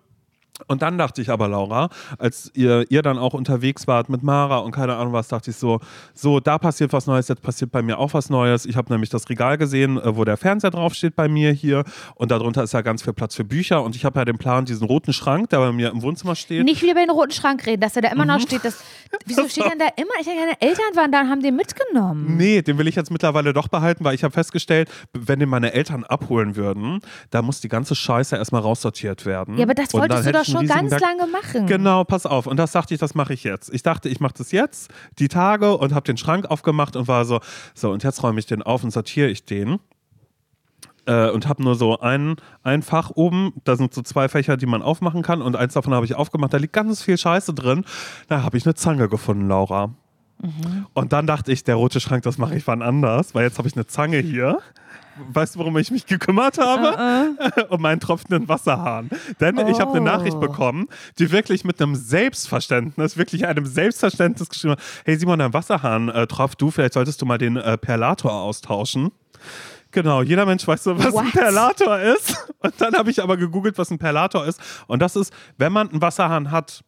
[SPEAKER 2] Und dann dachte ich aber, Laura, als ihr, ihr dann auch unterwegs wart mit Mara und keine Ahnung was, dachte ich so, so, da passiert was Neues, jetzt passiert bei mir auch was Neues. Ich habe nämlich das Regal gesehen, äh, wo der Fernseher draufsteht bei mir hier und darunter ist ja ganz viel Platz für Bücher und ich habe ja den Plan, diesen roten Schrank, der bei mir im Wohnzimmer steht.
[SPEAKER 1] Nicht wieder über den roten Schrank reden, dass er da immer
[SPEAKER 2] Mhm.
[SPEAKER 1] noch steht. Das, wieso steht denn da immer? Ich denke, deine Eltern waren da und haben den mitgenommen.
[SPEAKER 2] Nee, den will ich jetzt mittlerweile doch behalten, weil ich habe festgestellt, wenn den meine Eltern abholen würden, da muss die ganze Scheiße erstmal raussortiert werden.
[SPEAKER 1] Ja, aber das wolltest du doch schon ganz
[SPEAKER 2] Berg-
[SPEAKER 1] lange machen.
[SPEAKER 2] Genau, pass auf. Und das dachte ich, das mache ich jetzt. Ich dachte, ich mache das jetzt, die Tage, und habe den Schrank aufgemacht und war so, so, und jetzt räume ich den auf und sortiere ich den. Äh, und habe nur so ein, ein Fach oben, da sind so zwei Fächer, die man aufmachen kann und eins davon habe ich aufgemacht, da liegt ganz viel Scheiße drin. Da habe ich eine Zange gefunden, Laura. Und dann dachte ich, der rote Schrank, das mache ich wann anders, weil jetzt habe ich eine Zange hier. Weißt du, worum ich mich gekümmert habe? um meinen tropfenden Wasserhahn. Denn ich habe eine
[SPEAKER 1] Oh.
[SPEAKER 2] Nachricht bekommen, die wirklich mit einem Selbstverständnis, wirklich einem Selbstverständnis geschrieben hat: Hey Simon, dein Wasserhahn äh, tropft du, vielleicht solltest du mal den äh, Perlator austauschen. Genau, jeder Mensch weiß so, was ein
[SPEAKER 1] What?
[SPEAKER 2] Perlator ist. Und dann habe ich aber gegoogelt, was ein Perlator ist. Und das ist, wenn man einen Wasserhahn hat,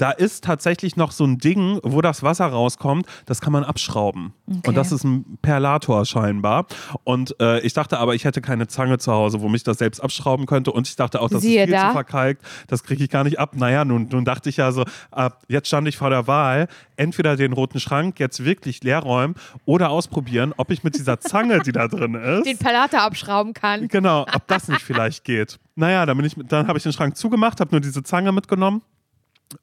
[SPEAKER 2] da ist tatsächlich noch so ein Ding, wo das Wasser rauskommt, das kann man abschrauben. Und das ist ein Perlator scheinbar. Und äh, ich dachte aber, ich hätte keine Zange zu Hause, womit ich das selbst abschrauben könnte. Und ich dachte auch, das
[SPEAKER 1] Siehe
[SPEAKER 2] ist viel
[SPEAKER 1] da.
[SPEAKER 2] zu verkalkt, das kriege ich gar nicht ab. Naja, nun, nun dachte ich ja so, äh, jetzt stand ich vor der Wahl, entweder den roten Schrank jetzt wirklich leer räumen oder ausprobieren, ob ich mit dieser Zange, die da drin ist,
[SPEAKER 1] Den Palater abschrauben kann.
[SPEAKER 2] Genau, ob das nicht vielleicht geht. Naja, dann, bin ich, dann habe ich den Schrank zugemacht, habe nur diese Zange mitgenommen.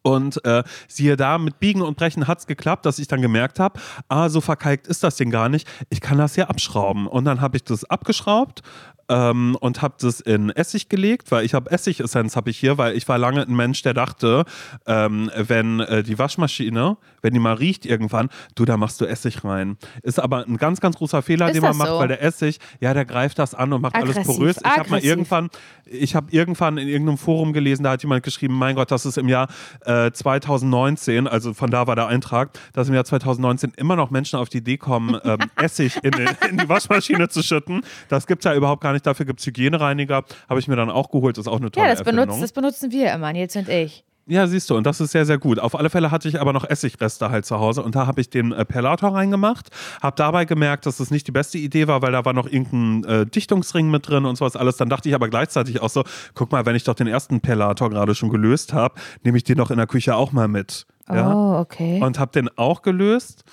[SPEAKER 2] Und äh, siehe da, mit Biegen und Brechen hat es geklappt, dass ich dann gemerkt habe, ah, so verkalkt ist das Ding gar nicht. Ich kann das hier abschrauben. Und dann habe ich das abgeschraubt ähm, und habe das in Essig gelegt, weil ich habe Essigessenz habe ich hier, weil ich war lange ein Mensch, der dachte, ähm, wenn äh, die Waschmaschine, wenn die mal riecht irgendwann, du, da machst du Essig rein. Ist aber ein ganz, ganz großer Fehler,
[SPEAKER 1] Ist
[SPEAKER 2] den man
[SPEAKER 1] das
[SPEAKER 2] macht,
[SPEAKER 1] so?
[SPEAKER 2] weil der Essig, ja, der greift das an und macht alles
[SPEAKER 1] Aggressiv,
[SPEAKER 2] porös. Ich habe mal irgendwann ich habe irgendwann in irgendeinem Forum gelesen, da hat jemand geschrieben, mein Gott, das ist im Jahr äh, 2019, also von da war der Eintrag, dass im Jahr 2019 immer noch Menschen auf die Idee kommen, ähm, Essig in, in die Waschmaschine zu schütten. Das gibt es ja überhaupt gar nicht, dafür gibt es Hygienereiniger. Habe ich mir dann auch geholt, ist auch eine tolle
[SPEAKER 1] Ja, das,
[SPEAKER 2] Erfindung.
[SPEAKER 1] benutzt, das benutzen wir immer, Nils und ich.
[SPEAKER 2] Ja, siehst du, und das ist sehr, sehr gut. Auf alle Fälle hatte ich aber noch Essigreste halt zu Hause und da habe ich den äh, Perlator reingemacht, habe dabei gemerkt, dass das nicht die beste Idee war, weil da war noch irgendein äh, Dichtungsring mit drin und sowas alles. Dann dachte ich aber gleichzeitig auch so, guck mal, wenn ich doch den ersten Perlator gerade schon gelöst habe, nehme ich den doch in der Küche auch mal mit. Ja?
[SPEAKER 1] Oh, okay.
[SPEAKER 2] Und habe den auch gelöst.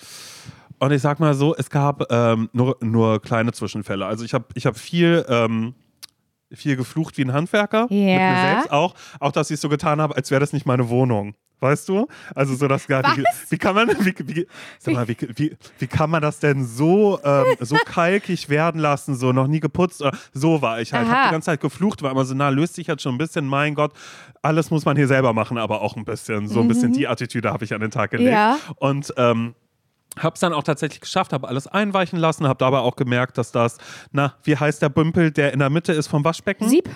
[SPEAKER 2] Und ich sag mal so, es gab ähm, nur, nur kleine Zwischenfälle. Also ich habe ich hab viel, ähm, viel geflucht wie ein Handwerker. Mit mir
[SPEAKER 1] Ja.
[SPEAKER 2] selbst auch. Auch, dass ich so getan habe, als wäre das nicht meine Wohnung. weißt du? Also so das gar wie, wie kann man wie, wie, sag mal, wie, wie, wie kann man das denn so ähm, so kalkig werden lassen, so noch nie geputzt oder so war ich halt. Ich habe die ganze Zeit geflucht, war immer so, na, löst sich jetzt schon ein bisschen, mein Gott, alles muss man hier selber machen, aber auch ein bisschen. So ein bisschen mhm. die Attitüde habe ich an den Tag gelegt. Ja. Und ähm, Hab's dann auch tatsächlich geschafft, habe alles einweichen lassen, habe dabei auch gemerkt, dass das, na, wie heißt der Bümpel, der in der Mitte ist vom Waschbecken?
[SPEAKER 1] Sieb.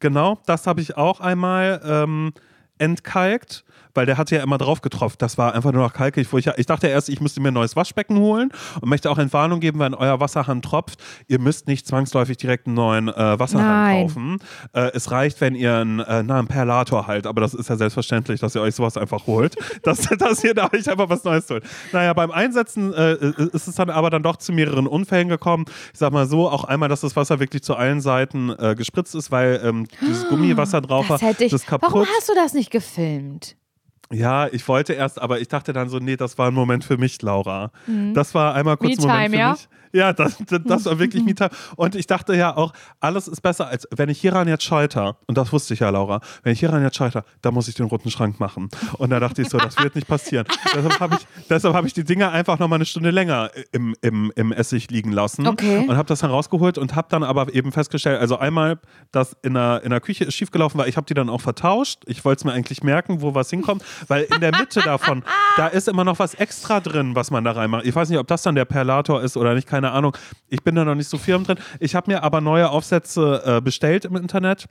[SPEAKER 2] Genau, das habe ich auch einmal ähm, entkalkt weil der hatte ja immer drauf getroffen. Das war einfach nur noch kalkig. Wo ich, ich dachte erst, ich müsste mir ein neues Waschbecken holen und möchte auch Entwarnung geben, wenn euer Wasserhahn tropft. Ihr müsst nicht zwangsläufig direkt einen neuen äh, Wasserhahn Nein. kaufen. Äh, es reicht, wenn ihr einen, äh, na, einen Perlator halt, aber das ist ja selbstverständlich, dass ihr euch sowas einfach holt, dass, dass ihr da euch einfach was Neues tut. Naja, beim Einsetzen äh, ist es dann aber dann doch zu mehreren Unfällen gekommen. Ich sag mal so, auch einmal, dass das Wasser wirklich zu allen Seiten äh, gespritzt ist, weil ähm, dieses Gummiwasser drauf war. Das kaputt.
[SPEAKER 1] Warum hast du das nicht gefilmt?
[SPEAKER 2] Ja, ich wollte erst, aber ich dachte dann so, nee, das war ein Moment für mich, Laura. Mhm. Das war einmal kurz ein Moment für ja? mich. Ja, das, das war wirklich Mieter. Und ich dachte ja auch, alles ist besser, als wenn ich hieran jetzt scheiter. Und das wusste ich ja, Laura. Wenn ich hieran jetzt scheiter, dann muss ich den roten Schrank machen. Und da dachte ich so, das wird nicht passieren. deshalb habe ich, hab ich die Dinger einfach noch mal eine Stunde länger im, im, im Essig liegen lassen.
[SPEAKER 1] Okay.
[SPEAKER 2] Und habe das dann rausgeholt und habe dann aber eben festgestellt, also einmal, dass in der, in der Küche ist schiefgelaufen war. Ich habe die dann auch vertauscht. Ich wollte es mir eigentlich merken, wo was hinkommt. Weil in der Mitte davon, da ist immer noch was extra drin, was man da reinmacht. Ich weiß nicht, ob das dann der Perlator ist oder nicht. Keine keine Ahnung. Ich bin da noch nicht so firm drin. Ich habe mir aber neue Aufsätze äh, bestellt im Internet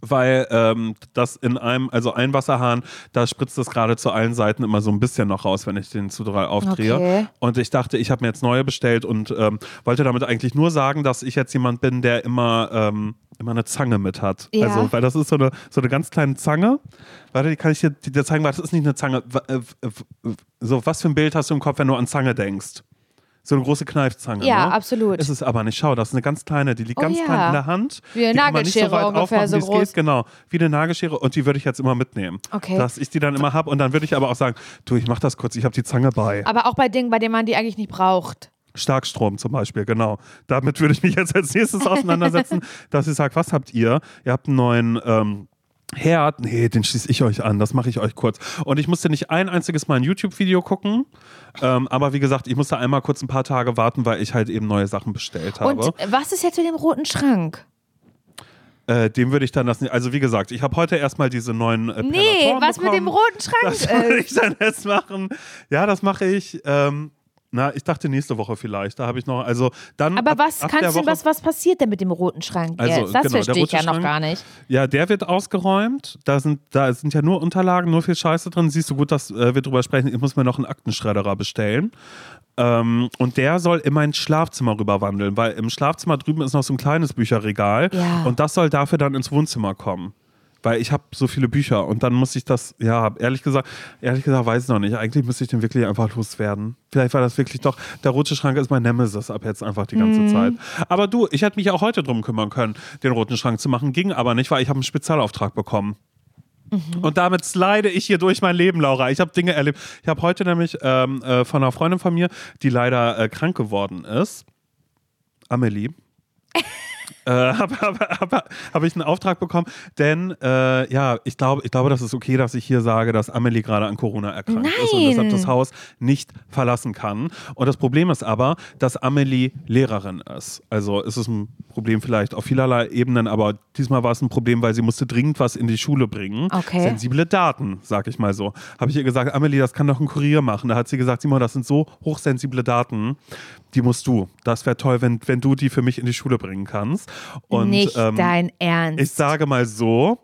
[SPEAKER 2] weil ähm, das in einem, also ein Wasserhahn, da spritzt es gerade zu allen Seiten immer so ein bisschen noch raus, wenn ich den zu doll aufdrehe. Okay. Und ich dachte, ich habe mir jetzt neue bestellt und ähm, wollte damit eigentlich nur sagen, dass ich jetzt jemand bin, der immer, ähm, immer eine Zange mit hat. Ja. Also, weil das ist so eine, so eine ganz kleine Zange. Warte, die kann ich dir, dir zeigen, weil das ist nicht eine Zange. Äh, so, was für ein Bild hast du im Kopf, wenn du an Zange denkst? So eine große Kneifzange.
[SPEAKER 1] Ja,
[SPEAKER 2] ne?
[SPEAKER 1] absolut.
[SPEAKER 2] Ist es aber nicht. Schau, das ist eine ganz kleine, die liegt oh, ganz ja. klein in der Hand.
[SPEAKER 1] Wie eine Nagelschere so ungefähr so groß. Geht.
[SPEAKER 2] Genau, wie eine Nagelschere und die würde ich jetzt immer mitnehmen.
[SPEAKER 1] Okay.
[SPEAKER 2] Dass ich die dann immer habe und dann würde ich aber auch sagen, du, ich mach das kurz, ich habe die Zange bei.
[SPEAKER 1] Aber auch bei Dingen, bei denen man die eigentlich nicht braucht.
[SPEAKER 2] Starkstrom zum Beispiel, genau. Damit würde ich mich jetzt als nächstes auseinandersetzen, dass ich sage, was habt ihr? Ihr habt einen neuen ähm, Herd, nee, den schließe ich euch an, das mache ich euch kurz. Und ich musste nicht ein einziges Mal ein YouTube-Video gucken, ähm, aber wie gesagt, ich musste einmal kurz ein paar Tage warten, weil ich halt eben neue Sachen bestellt habe.
[SPEAKER 1] Und was ist jetzt mit dem roten Schrank?
[SPEAKER 2] Äh, dem würde ich dann das nicht. Also wie gesagt, ich habe heute erstmal diese neuen. Äh,
[SPEAKER 1] nee, was bekommen. mit dem roten Schrank
[SPEAKER 2] das würde ich dann jetzt machen. Ja, das mache ich. Ähm, na, ich dachte nächste Woche vielleicht. Da habe ich noch, also dann.
[SPEAKER 1] Aber was ab, ab kannst du, was, was passiert denn mit dem roten Schrank also, jetzt? Das genau, verstehe ich ja noch gar nicht.
[SPEAKER 2] Ja, der wird ausgeräumt. Da sind, da sind ja nur Unterlagen, nur viel Scheiße drin. Siehst du gut, dass äh, wir drüber sprechen. Ich muss mir noch einen Aktenschredderer bestellen. Ähm, und der soll in mein Schlafzimmer rüberwandeln, weil im Schlafzimmer drüben ist noch so ein kleines Bücherregal.
[SPEAKER 1] Ja.
[SPEAKER 2] Und das soll dafür dann ins Wohnzimmer kommen weil ich habe so viele Bücher und dann muss ich das, ja, ehrlich gesagt, ehrlich gesagt, weiß ich noch nicht. Eigentlich müsste ich den wirklich einfach loswerden. Vielleicht war das wirklich doch, der rote Schrank ist mein Nemesis ab jetzt einfach die ganze mhm. Zeit. Aber du, ich hätte mich auch heute drum kümmern können, den roten Schrank zu machen, ging aber nicht, weil ich habe einen Spezialauftrag bekommen. Mhm. Und damit slide ich hier durch mein Leben, Laura. Ich habe Dinge erlebt. Ich habe heute nämlich ähm, äh, von einer Freundin von mir, die leider äh, krank geworden ist, Amelie. äh, habe hab, hab, hab ich einen Auftrag bekommen, denn äh, ja, ich glaube, ich glaube, das ist okay, dass ich hier sage, dass Amelie gerade an Corona erkrankt
[SPEAKER 1] Nein.
[SPEAKER 2] ist und deshalb das Haus nicht verlassen kann. Und das Problem ist aber, dass Amelie Lehrerin ist. Also ist es ein Problem vielleicht auf vielerlei Ebenen, aber diesmal war es ein Problem, weil sie musste dringend was in die Schule bringen.
[SPEAKER 1] Okay.
[SPEAKER 2] Sensible Daten, sag ich mal so. Habe ich ihr gesagt, Amelie, das kann doch ein Kurier machen. Da hat sie gesagt, Simon, das sind so hochsensible Daten, die musst du. Das wäre toll, wenn, wenn du die für mich in die Schule bringen kannst. Und,
[SPEAKER 1] Nicht ähm, dein Ernst.
[SPEAKER 2] Ich sage mal so,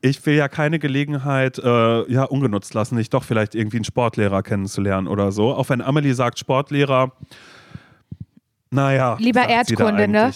[SPEAKER 2] ich will ja keine Gelegenheit äh, ja, ungenutzt lassen, nicht doch vielleicht irgendwie einen Sportlehrer kennenzulernen oder so. Auch wenn Amelie sagt, Sportlehrer, naja.
[SPEAKER 1] Lieber Erdkunde, ne?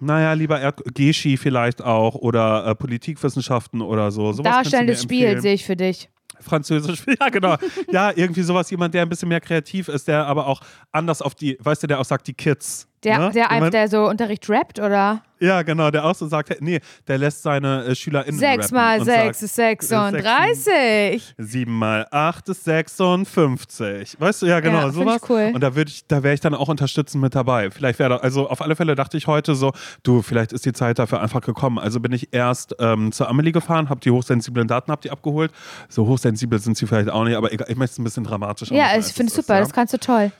[SPEAKER 2] Naja, lieber Erd Geschi vielleicht auch oder äh, Politikwissenschaften oder so.
[SPEAKER 1] Sowas Darstellendes Spiel sehe ich für dich.
[SPEAKER 2] Französisch, ja genau. ja, irgendwie sowas, jemand, der ein bisschen mehr kreativ ist, der aber auch anders auf die, weißt du, der auch sagt, die Kids,
[SPEAKER 1] Der,
[SPEAKER 2] Ne?
[SPEAKER 1] der,
[SPEAKER 2] mein-
[SPEAKER 1] der so Unterricht rappt, oder?
[SPEAKER 2] Ja, genau, der auch so sagt, hey, nee, der lässt seine äh, SchülerInnen
[SPEAKER 1] Sechs mal sechs ist
[SPEAKER 2] äh,
[SPEAKER 1] 36.
[SPEAKER 2] Sieben mal acht ist 56. Weißt du, ja, genau,
[SPEAKER 1] Ja,
[SPEAKER 2] sowas.
[SPEAKER 1] ich cool.
[SPEAKER 2] Und da würde ich, da wäre ich dann auch unterstützend mit dabei. Vielleicht wäre, also auf alle Fälle dachte ich heute so, du, vielleicht ist die Zeit dafür einfach gekommen. Also bin ich erst ähm, zur Amelie gefahren, habe die hochsensiblen Daten, habe die abgeholt. So hochsensibel sind sie vielleicht auch nicht, aber egal, ich möchte es ein bisschen dramatischer
[SPEAKER 1] Ja, ich
[SPEAKER 2] als
[SPEAKER 1] finde
[SPEAKER 2] es
[SPEAKER 1] super,
[SPEAKER 2] ja.
[SPEAKER 1] das kannst du toll.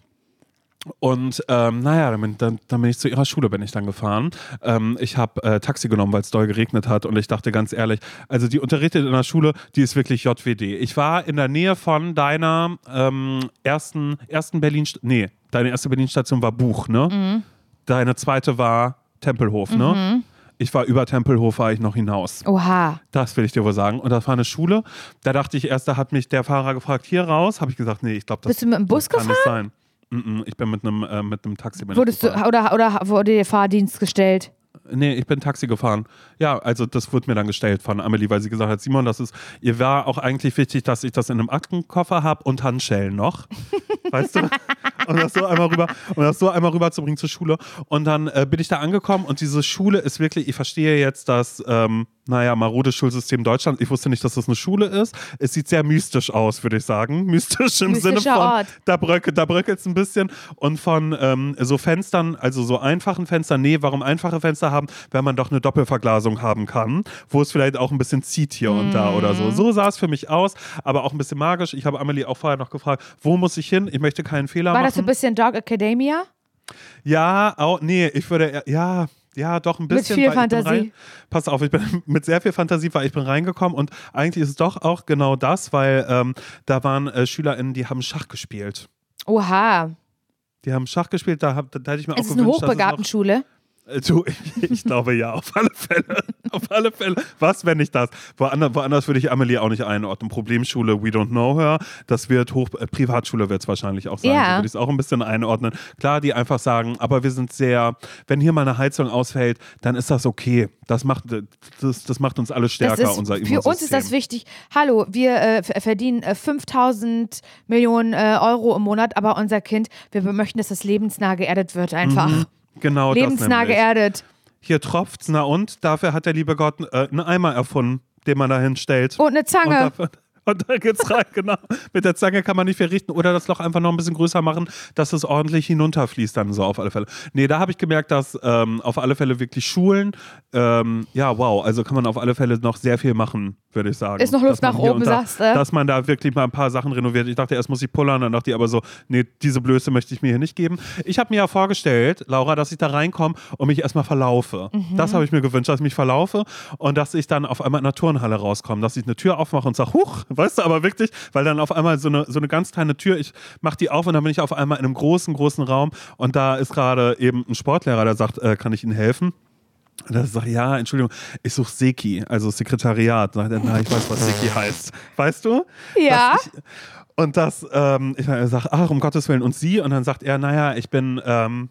[SPEAKER 2] Und ähm, naja, dann bin, dann, dann bin ich zu ihrer Schule bin ich dann gefahren. Ähm, ich habe äh, Taxi genommen, weil es doll geregnet hat und ich dachte ganz ehrlich, also die unterrichtet in der Schule, die ist wirklich JWD. Ich war in der Nähe von deiner ähm, ersten, ersten Berlin, nee, deine erste Berlin-Station war Buch, ne?
[SPEAKER 1] Mhm.
[SPEAKER 2] Deine zweite war Tempelhof, ne? Ich war über Tempelhof, war ich noch hinaus.
[SPEAKER 1] Oha.
[SPEAKER 2] Das will ich dir wohl sagen. Und das war eine Schule. Da dachte ich erst, da hat mich der Fahrer gefragt, hier raus. Habe ich gesagt, nee, ich glaube, das,
[SPEAKER 1] Bist du mit dem Bus
[SPEAKER 2] das kann nicht sein. Ich bin mit einem äh, mit einem Taxi.
[SPEAKER 1] Wurdest du, oder, oder wurde dir Fahrdienst gestellt?
[SPEAKER 2] Nee, ich bin Taxi gefahren. Ja, also das wurde mir dann gestellt von Amelie, weil sie gesagt hat, Simon, das ist, ihr war auch eigentlich wichtig, dass ich das in einem Aktenkoffer habe und Handschellen noch. weißt du? Um das so einmal rüber, um das so einmal rüberzubringen zur Schule. Und dann äh, bin ich da angekommen und diese Schule ist wirklich, ich verstehe jetzt das, ähm, naja, marode Schulsystem Deutschland. Ich wusste nicht, dass das eine Schule ist. Es sieht sehr mystisch aus, würde ich sagen. Mystisch im Sinne von,
[SPEAKER 1] Ort.
[SPEAKER 2] da bröckelt da bröckelt's ein bisschen. Und von ähm, so Fenstern, also so einfachen Fenstern, nee, warum einfache Fenster haben, wenn man doch eine Doppelverglasung haben kann, wo es vielleicht auch ein bisschen zieht hier und da oder
[SPEAKER 1] Mhm.
[SPEAKER 2] so. So sah es für mich aus, aber auch ein bisschen magisch. Ich habe Amelie auch vorher noch gefragt, wo muss ich hin? Ich möchte keinen Fehler
[SPEAKER 1] War
[SPEAKER 2] machen.
[SPEAKER 1] das so ein bisschen Dog Academia?
[SPEAKER 2] Ja, auch, nee, ich würde, ja, ja, doch ein
[SPEAKER 1] Mit
[SPEAKER 2] bisschen.
[SPEAKER 1] viel
[SPEAKER 2] ich bin
[SPEAKER 1] Fantasie.
[SPEAKER 2] Rein, pass auf, ich bin mit sehr viel Fantasie, weil ich bin reingekommen und eigentlich ist es doch auch genau das, weil ähm, da waren äh, SchülerInnen, die haben Schach gespielt.
[SPEAKER 1] Oha.
[SPEAKER 2] Die haben Schach gespielt, da, hab, da hätte ich mir
[SPEAKER 1] Es
[SPEAKER 2] auch
[SPEAKER 1] ist eine
[SPEAKER 2] gewünscht, es noch,
[SPEAKER 1] Hochbegabtenschule.
[SPEAKER 2] Du, ich glaube ja, auf alle Fälle. Auf alle Fälle. Was, wenn nicht das? Woanders, woanders würde ich Amelie auch nicht einordnen. Problemschule, we don't know her. Das wird hoch, äh, Privatschule wird es wahrscheinlich auch sein.
[SPEAKER 1] Ja.
[SPEAKER 2] So würde ich es auch ein bisschen einordnen. Klar, die einfach sagen, aber wir sind sehr, wenn hier mal eine Heizung ausfällt, dann ist das okay. Das macht, das, das macht uns alle stärker,
[SPEAKER 1] ist,
[SPEAKER 2] unser
[SPEAKER 1] für
[SPEAKER 2] Immunsystem.
[SPEAKER 1] uns ist das wichtig. Hallo, wir äh, ver- verdienen äh, 5000 Millionen äh, Euro im Monat, aber unser Kind, wir möchten, dass das lebensnah geerdet wird einfach.
[SPEAKER 2] Genau
[SPEAKER 1] lebensnah
[SPEAKER 2] das nämlich.
[SPEAKER 1] geerdet.
[SPEAKER 2] Hier tropft's, na und? Dafür hat der liebe Gott äh, einen Eimer erfunden, den man da hinstellt.
[SPEAKER 1] Und eine Zange.
[SPEAKER 2] Und, dafür, und da geht's rein, genau. Mit der Zange kann man nicht verrichten oder das Loch einfach noch ein bisschen größer machen, dass es ordentlich hinunterfließt dann so auf alle Fälle. Nee, da habe ich gemerkt, dass ähm, auf alle Fälle wirklich Schulen, ähm, ja wow, also kann man auf alle Fälle noch sehr viel machen, würde ich sagen.
[SPEAKER 1] Ist noch Luft nach oben,
[SPEAKER 2] da,
[SPEAKER 1] sagst du?
[SPEAKER 2] Dass man da wirklich mal ein paar Sachen renoviert. Ich dachte, erst muss ich pullern, dann dachte ich aber so, nee, diese Blöße möchte ich mir hier nicht geben. Ich habe mir ja vorgestellt, Laura, dass ich da reinkomme und mich erstmal verlaufe.
[SPEAKER 1] Mhm.
[SPEAKER 2] Das habe ich mir gewünscht, dass ich mich verlaufe und dass ich dann auf einmal in der Turnhalle rauskomme, dass ich eine Tür aufmache und sage, huch, weißt du, aber wirklich, weil dann auf einmal so eine, so eine ganz kleine Tür, ich mache die auf und dann bin ich auf einmal in einem großen, großen Raum und da ist gerade eben ein Sportlehrer, der sagt, äh, kann ich Ihnen helfen? Und dann ich, ja, Entschuldigung, ich suche Seki, also Sekretariat. Sagt er, na, ich weiß, was Seki heißt. Weißt du?
[SPEAKER 1] Ja.
[SPEAKER 2] Dass Ich, und das, ähm, ich sage, ach, um Gottes Willen. Und sie? Und dann sagt er, naja, ich bin, ähm,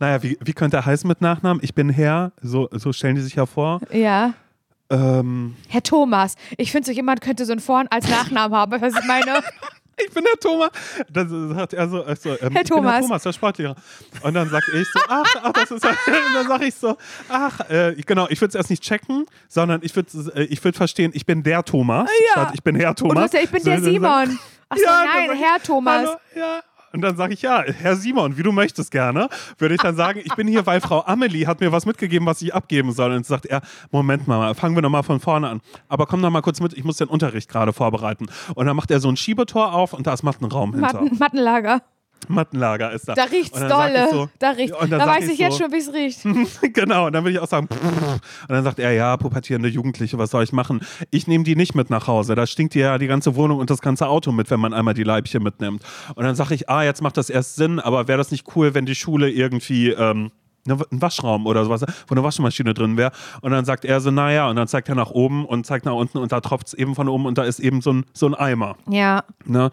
[SPEAKER 2] naja, wie, wie könnte er heißen mit Nachnamen? Ich bin Herr, so, so stellen die sich ja vor.
[SPEAKER 1] Ja.
[SPEAKER 2] Ähm,
[SPEAKER 1] Herr Thomas. Ich finde, so jemand könnte so einen Vor- als Nachnamen haben. Was ich meine?
[SPEAKER 2] ich bin der Thomas. Dann sagt er so, also, ähm,
[SPEAKER 1] Herr
[SPEAKER 2] ich bin der
[SPEAKER 1] Thomas.
[SPEAKER 2] Thomas, der Sportlehrer. Und dann sag ich so, ach, ach das ist ja, und dann sage ich so, ach, äh, genau, ich würde es erst nicht checken, sondern ich würde äh, ich würd verstehen, ich bin der Thomas,
[SPEAKER 1] Ja.
[SPEAKER 2] statt ich bin Herr
[SPEAKER 1] Und du
[SPEAKER 2] Thomas.
[SPEAKER 1] ja, ich bin
[SPEAKER 2] So,
[SPEAKER 1] der Simon. Achso,
[SPEAKER 2] Ja, dann
[SPEAKER 1] nein, Herr Thomas.
[SPEAKER 2] Hallo, ja. Und dann sage ich, ja, Herr Simon, wie du möchtest gerne, würde ich dann sagen, ich bin hier, weil Frau Amelie hat mir was mitgegeben, was ich abgeben soll. Und sagt er, Moment mal, fangen wir nochmal von vorne an. Aber komm doch mal kurz mit, ich muss den Unterricht gerade vorbereiten. Und dann macht er so ein Schiebetor auf und da ist Mattenraum hinter.
[SPEAKER 1] Matten, Mattenlager.
[SPEAKER 2] Mattenlager ist da.
[SPEAKER 1] Da riecht's dolle.
[SPEAKER 2] ich So,
[SPEAKER 1] da riecht's. da weiß ich jetzt
[SPEAKER 2] so,
[SPEAKER 1] schon, wie es riecht.
[SPEAKER 2] genau, und dann würde ich auch sagen, und dann sagt er, ja, pubertierende Jugendliche, was soll ich machen? Ich nehme die nicht mit nach Hause. Da stinkt ja die ganze Wohnung und das ganze Auto mit, wenn man einmal die Leibchen mitnimmt. Und dann sage ich, ah, jetzt macht das erst Sinn, aber wäre das nicht cool, wenn die Schule irgendwie. Ähm, ne, ein Waschraum oder sowas, wo eine Waschmaschine drin wäre. Und dann sagt er so, naja, und dann zeigt er nach oben und zeigt nach unten und da tropft es eben von oben und da ist eben so ein, so ein Eimer.
[SPEAKER 1] Ja.
[SPEAKER 2] Ne?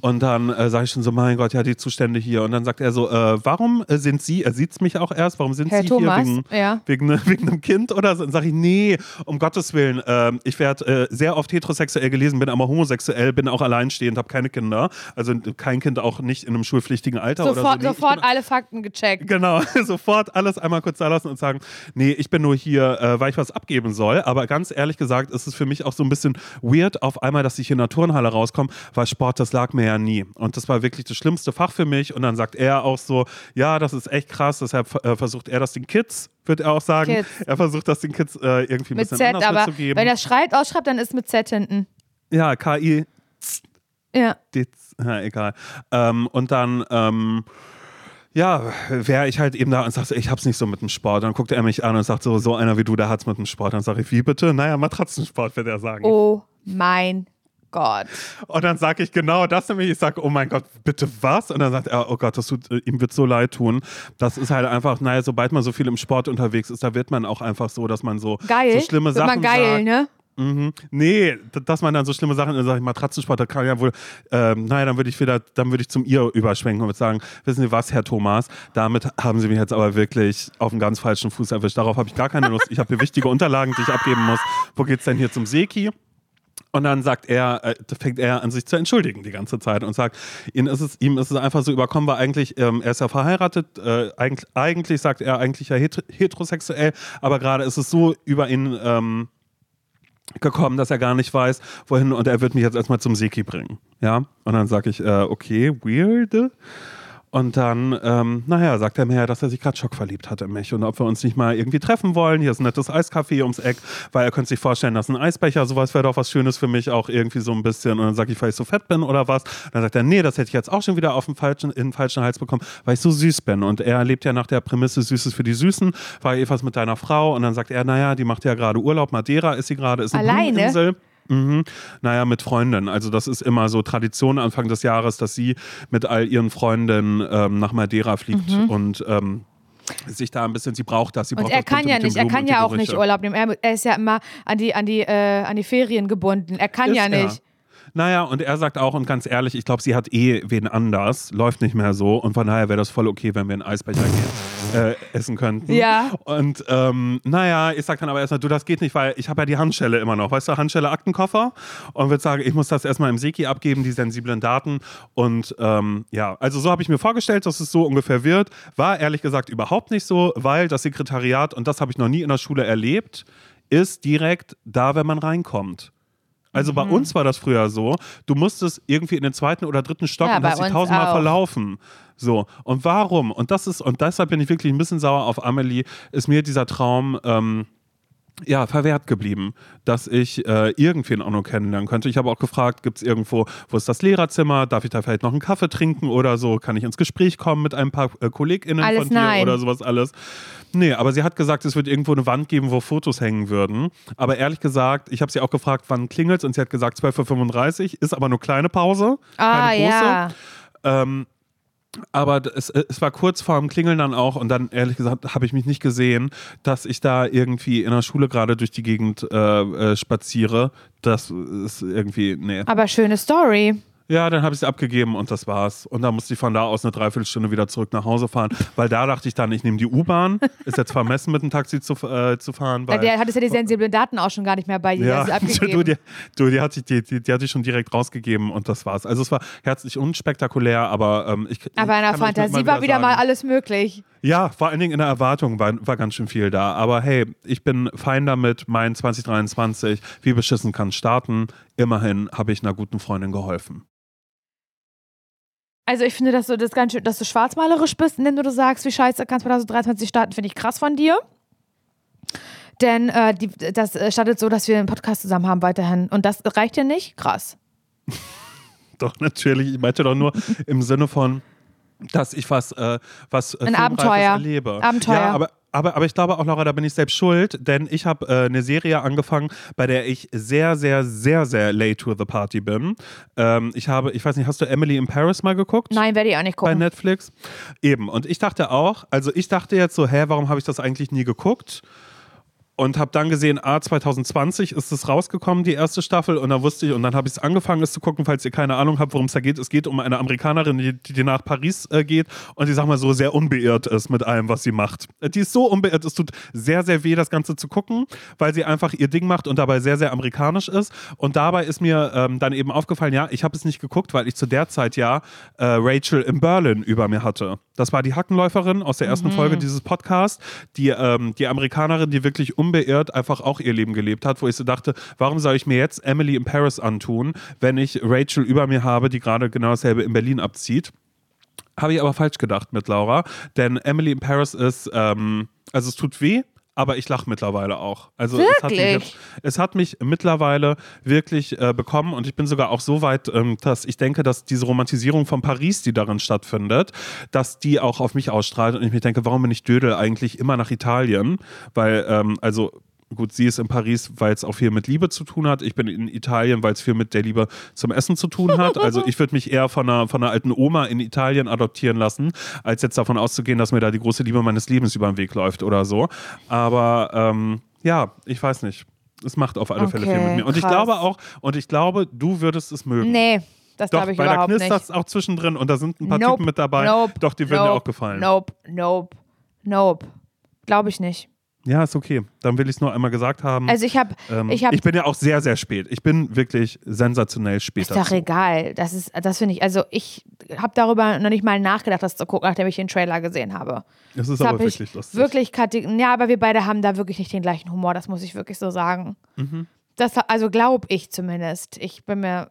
[SPEAKER 2] Und dann äh, sage ich schon so, mein Gott, ja, die Zustände hier. Und dann sagt er so, äh, warum äh, sind Sie, er sieht mich auch erst, warum sind
[SPEAKER 1] Herr
[SPEAKER 2] Sie
[SPEAKER 1] Thomas,
[SPEAKER 2] hier wegen,
[SPEAKER 1] ja.
[SPEAKER 2] wegen, ne- wegen einem Kind oder so? Und sage ich, nee, um Gottes Willen, ähm, ich werde äh, sehr oft heterosexuell gelesen, bin aber homosexuell, bin auch alleinstehend, habe keine Kinder. Also kein Kind auch nicht in einem schulpflichtigen Alter oder so.
[SPEAKER 1] Sofort,
[SPEAKER 2] Nee,
[SPEAKER 1] sofort
[SPEAKER 2] bin-
[SPEAKER 1] alle Fakten gecheckt.
[SPEAKER 2] Genau, sofort alles einmal kurz da lassen und sagen, nee, ich bin nur hier, äh, weil ich was abgeben soll. Aber ganz ehrlich gesagt ist es für mich auch so ein bisschen weird auf einmal, dass ich hier in der Turnhalle rauskomme, weil Sport, das lag mir ja nie. Und das war wirklich das schlimmste Fach für mich. Und dann sagt er auch so, ja, das ist echt krass. Deshalb äh, versucht er das den Kids, wird er auch sagen.
[SPEAKER 1] Kids.
[SPEAKER 2] Er versucht das den Kids äh, irgendwie ein
[SPEAKER 1] Mit
[SPEAKER 2] bisschen
[SPEAKER 1] Z,
[SPEAKER 2] anders
[SPEAKER 1] aber
[SPEAKER 2] mitzugeben.
[SPEAKER 1] wenn er schreibt, ausschreibt, dann ist mit Z hinten.
[SPEAKER 2] ja, KI,
[SPEAKER 1] Ja.
[SPEAKER 2] Ditz, ja, egal. Ähm, und dann, ähm, ja, wäre ich halt eben da und sagte, ich hab's nicht so mit dem Sport. Dann guckte er mich an und sagt so, so einer wie du, der hat's mit dem Sport. Dann sage ich, wie bitte? Naja, Matratzensport, wird er sagen.
[SPEAKER 1] Oh mein Gott.
[SPEAKER 2] Und dann sage ich genau das nämlich. Ich sage, oh mein Gott, bitte was? Und dann sagt er, oh Gott, das tut, äh, ihm wird so leid tun. Das ist halt einfach, naja, sobald man so viel im Sport unterwegs ist, da wird man auch einfach so, dass man so,
[SPEAKER 1] Geil.
[SPEAKER 2] so schlimme
[SPEAKER 1] Wird
[SPEAKER 2] Sachen
[SPEAKER 1] man geil,
[SPEAKER 2] sagt.
[SPEAKER 1] ne?
[SPEAKER 2] Mhm. Nee, dass man dann so schlimme Sachen, dann sage ich Matratzensport, da kann ja wohl, ähm, naja, dann würde ich wieder, dann würde ich zum ihr überschwenken und würde sagen, wissen Sie was, Herr Thomas, damit haben Sie mich jetzt aber wirklich auf einen ganz falschen Fuß erwischt. Darauf habe ich gar keine Lust. Ich habe hier wichtige Unterlagen, die ich abgeben muss. Wo geht's denn hier zum Seki? Und dann sagt er, äh, fängt er an sich zu entschuldigen die ganze Zeit und sagt, ihm ist es, ihm ist es einfach so überkommen, weil eigentlich, ähm, er ist ja verheiratet, äh, eigentlich, eigentlich sagt er eigentlich ja het heterosexuell, aber gerade ist es so über ihn ähm, gekommen, dass er gar nicht weiß, wohin und er wird mich jetzt erstmal zum Seki bringen. Ja, und dann sage ich, äh, okay, weird. Und dann, ähm, naja, sagt er mir, dass er sich gerade schockverliebt hat in mich und ob wir uns nicht mal irgendwie treffen wollen. Hier ist ein nettes Eiscafé ums Eck, weil er könnte sich vorstellen, dass ein Eisbecher, sowas wäre doch was Schönes für mich, auch irgendwie so ein bisschen. Und dann sage ich, weil ich so fett bin oder was. dann sagt er, nee, das hätte ich jetzt auch schon wieder auf den falschen, in den falschen Hals bekommen, weil ich so süß bin. Und er lebt ja nach der Prämisse Süßes für die Süßen, war eh was mit deiner Frau. Und dann sagt er, naja, die macht ja gerade Urlaub, Madeira ist sie gerade, ist eine
[SPEAKER 1] Alleine?
[SPEAKER 2] Blumeninsel. Mhm. Naja, mit Freundinnen. Also das ist immer so Tradition Anfang des Jahres, dass sie mit all ihren Freundinnen ähm, nach Madeira fliegt und ähm, sich da ein bisschen, sie braucht das. Sie
[SPEAKER 1] Mhm. Und
[SPEAKER 2] braucht
[SPEAKER 1] er
[SPEAKER 2] das
[SPEAKER 1] kann ja nicht, er kann ja auch nicht. Urlaub nehmen. Er, ist ja immer an die, an die, äh, an die Ferien gebunden. Er kann
[SPEAKER 2] Ist
[SPEAKER 1] ja nicht.
[SPEAKER 2] Naja, und er sagt auch, und ganz ehrlich, ich glaube, sie hat eh wen anders, läuft nicht mehr so. Und von daher wäre das voll okay, wenn wir einen Eisbecher äh, essen könnten.
[SPEAKER 1] Ja.
[SPEAKER 2] Und ähm, naja, ich sag dann aber erstmal, du, das geht nicht, weil ich habe ja die Handschelle immer noch. Weißt du, Handschelle Aktenkoffer. Und würde sagen, ich muss das erstmal im Seki abgeben, die sensiblen Daten. Und ähm, ja, also so habe ich mir vorgestellt, dass es so ungefähr wird. War ehrlich gesagt überhaupt nicht so, weil das Sekretariat, und das habe ich noch nie in der Schule erlebt, ist direkt da, wenn man reinkommt. Also
[SPEAKER 1] Mhm.
[SPEAKER 2] bei uns war das früher so, du musstest irgendwie in den zweiten oder dritten Stock
[SPEAKER 1] Ja,
[SPEAKER 2] und hast dich tausendmal
[SPEAKER 1] auch.
[SPEAKER 2] verlaufen. So, und warum? Und das ist, und deshalb bin ich wirklich ein bisschen sauer auf Amelie, ist mir dieser Traum. Ähm, ja, verwehrt geblieben, dass ich äh, irgendwen auch noch kennenlernen könnte. Ich habe auch gefragt, gibt es irgendwo, wo ist das Lehrerzimmer? Darf ich da vielleicht noch einen Kaffee trinken oder so? Kann ich ins Gespräch kommen mit ein paar äh, KollegInnen
[SPEAKER 1] Alles
[SPEAKER 2] von dir
[SPEAKER 1] nein.
[SPEAKER 2] oder sowas alles? Nee, aber sie hat gesagt, es wird irgendwo eine Wand geben, wo Fotos hängen würden. Aber ehrlich gesagt, ich habe sie auch gefragt, wann klingelt und sie hat gesagt 12.35 Uhr, ist aber nur kleine Pause,
[SPEAKER 1] Ah,
[SPEAKER 2] keine große.
[SPEAKER 1] ja.
[SPEAKER 2] Ähm, aber es, es war kurz vor dem Klingeln dann auch und dann ehrlich gesagt habe ich mich nicht gesehen, dass ich da irgendwie in der Schule gerade durch die Gegend äh, äh, spaziere. Das ist irgendwie, nee.
[SPEAKER 1] Aber schöne Story.
[SPEAKER 2] Ja, dann habe ich es abgegeben und das war's. Und dann musste ich von da aus eine Dreiviertelstunde wieder zurück nach Hause fahren, weil da dachte ich dann, ich nehme die U-Bahn. Ist jetzt vermessen, mit dem Taxi zu, äh, zu fahren. Weil,
[SPEAKER 1] Der hat es ja die sensiblen Daten auch schon gar nicht mehr bei dir.
[SPEAKER 2] ja,
[SPEAKER 1] Ja, abgegeben.
[SPEAKER 2] du, die, du, die, hatte ich, die, die, die hatte ich schon direkt rausgegeben und das war's. Also es war herzlich unspektakulär, aber ähm, ich.
[SPEAKER 1] aber in der Fantasie
[SPEAKER 2] mal
[SPEAKER 1] war wieder mal
[SPEAKER 2] sagen-
[SPEAKER 1] alles möglich.
[SPEAKER 2] Ja, vor allen Dingen in der Erwartung war, war ganz schön viel da. Aber hey, ich bin fein damit, mein 2023, wie beschissen kann starten. Immerhin habe ich einer guten Freundin geholfen.
[SPEAKER 1] Also ich finde, dass du das ganz schön, dass du schwarzmalerisch bist, indem du sagst, wie scheiße kannst 2023 starten, finde ich krass von dir. Denn äh, die, das äh, startet so, dass wir einen Podcast zusammen haben weiterhin. Und das reicht dir nicht? Krass.
[SPEAKER 2] Doch, natürlich. Ich meinte doch nur im Sinne von, dass ich was, äh, was äh,
[SPEAKER 1] Ein Abenteuer.
[SPEAKER 2] erlebe.
[SPEAKER 1] Abenteuer.
[SPEAKER 2] Ja, aber, aber, aber ich glaube auch, Laura, da bin ich selbst schuld, denn ich habe äh, eine Serie angefangen, bei der ich sehr, sehr, sehr, sehr late to the party bin. Ähm, ich habe, ich weiß nicht, hast du Emily in Paris mal geguckt?
[SPEAKER 1] Nein, werde ich auch nicht
[SPEAKER 2] bei
[SPEAKER 1] gucken.
[SPEAKER 2] Netflix. Eben. Und ich dachte auch, also ich dachte jetzt so, hä, warum habe ich das eigentlich nie geguckt? Und habe dann gesehen, ah, 2020 ist es rausgekommen, die erste Staffel. Und dann wusste ich, und dann habe ich es angefangen, es zu gucken, falls ihr keine Ahnung habt, worum es da geht. Es geht um eine Amerikanerin, die, die nach Paris äh, geht und die, sag mal so, sehr unbeirrt ist mit allem, was sie macht. Die ist so unbeirrt, es tut sehr, sehr weh, das Ganze zu gucken, weil sie einfach ihr Ding macht und dabei sehr, sehr amerikanisch ist. Und dabei ist mir ähm, dann eben aufgefallen, ja, ich habe es nicht geguckt, weil ich zu der Zeit ja äh, Rachel in Berlin über mir hatte. Das war die Hackenläuferin aus der ersten mhm. Folge dieses Podcasts, die, ähm, die Amerikanerin, die wirklich unbeirrt einfach auch ihr Leben gelebt hat, wo ich so dachte, warum soll ich mir jetzt Emily in Paris antun, wenn ich Rachel über mir habe, die gerade genau dasselbe in Berlin abzieht? Habe ich aber falsch gedacht mit Laura, denn Emily in Paris ist, ähm, also es tut weh, aber ich lache mittlerweile auch. Also? Es, hat mich jetzt, es hat mich mittlerweile wirklich äh, bekommen und ich bin sogar auch so weit, ähm, dass ich denke, dass diese Romantisierung von Paris, die darin stattfindet, dass die auch auf mich ausstrahlt und ich mir denke, warum bin ich Dödel eigentlich immer nach Italien? Weil, ähm, also Gut, sie ist in Paris, weil es auch viel mit Liebe zu tun hat. Ich bin in Italien, weil es viel mit der Liebe zum Essen zu tun hat. Also ich würde mich eher von einer, von einer alten Oma in Italien adoptieren lassen, als jetzt davon auszugehen, dass mir da die große Liebe meines Lebens über den Weg läuft oder so. Aber ähm, ja, ich weiß nicht. Es macht auf alle okay, Fälle viel mit mir. Und krass. ich glaube auch, und ich glaube, du würdest es mögen.
[SPEAKER 1] Nee, das glaube ich überhaupt nicht. Weil da knistert
[SPEAKER 2] auch zwischendrin und da sind ein paar nope, Typen mit dabei. Nope, Doch, die würden
[SPEAKER 1] nope,
[SPEAKER 2] dir auch gefallen.
[SPEAKER 1] Nope, nope, nope. Glaube ich nicht.
[SPEAKER 2] Ja, ist okay. Dann will ich es nur einmal gesagt haben.
[SPEAKER 1] Also ich habe,
[SPEAKER 2] ähm,
[SPEAKER 1] ich, hab,
[SPEAKER 2] ich bin ja auch sehr, sehr spät. Ich bin wirklich sensationell spät.
[SPEAKER 1] Ist doch egal. Das ist, das finde ich. Also ich habe darüber noch nicht mal nachgedacht, das zu gucken, nachdem ich den Trailer gesehen habe.
[SPEAKER 2] Das ist das aber wirklich lustig.
[SPEAKER 1] Wirklich, ja, aber wir beide haben da wirklich nicht den gleichen Humor. Das muss ich wirklich so sagen. Mhm. Das, also glaube ich zumindest. Ich bin mir,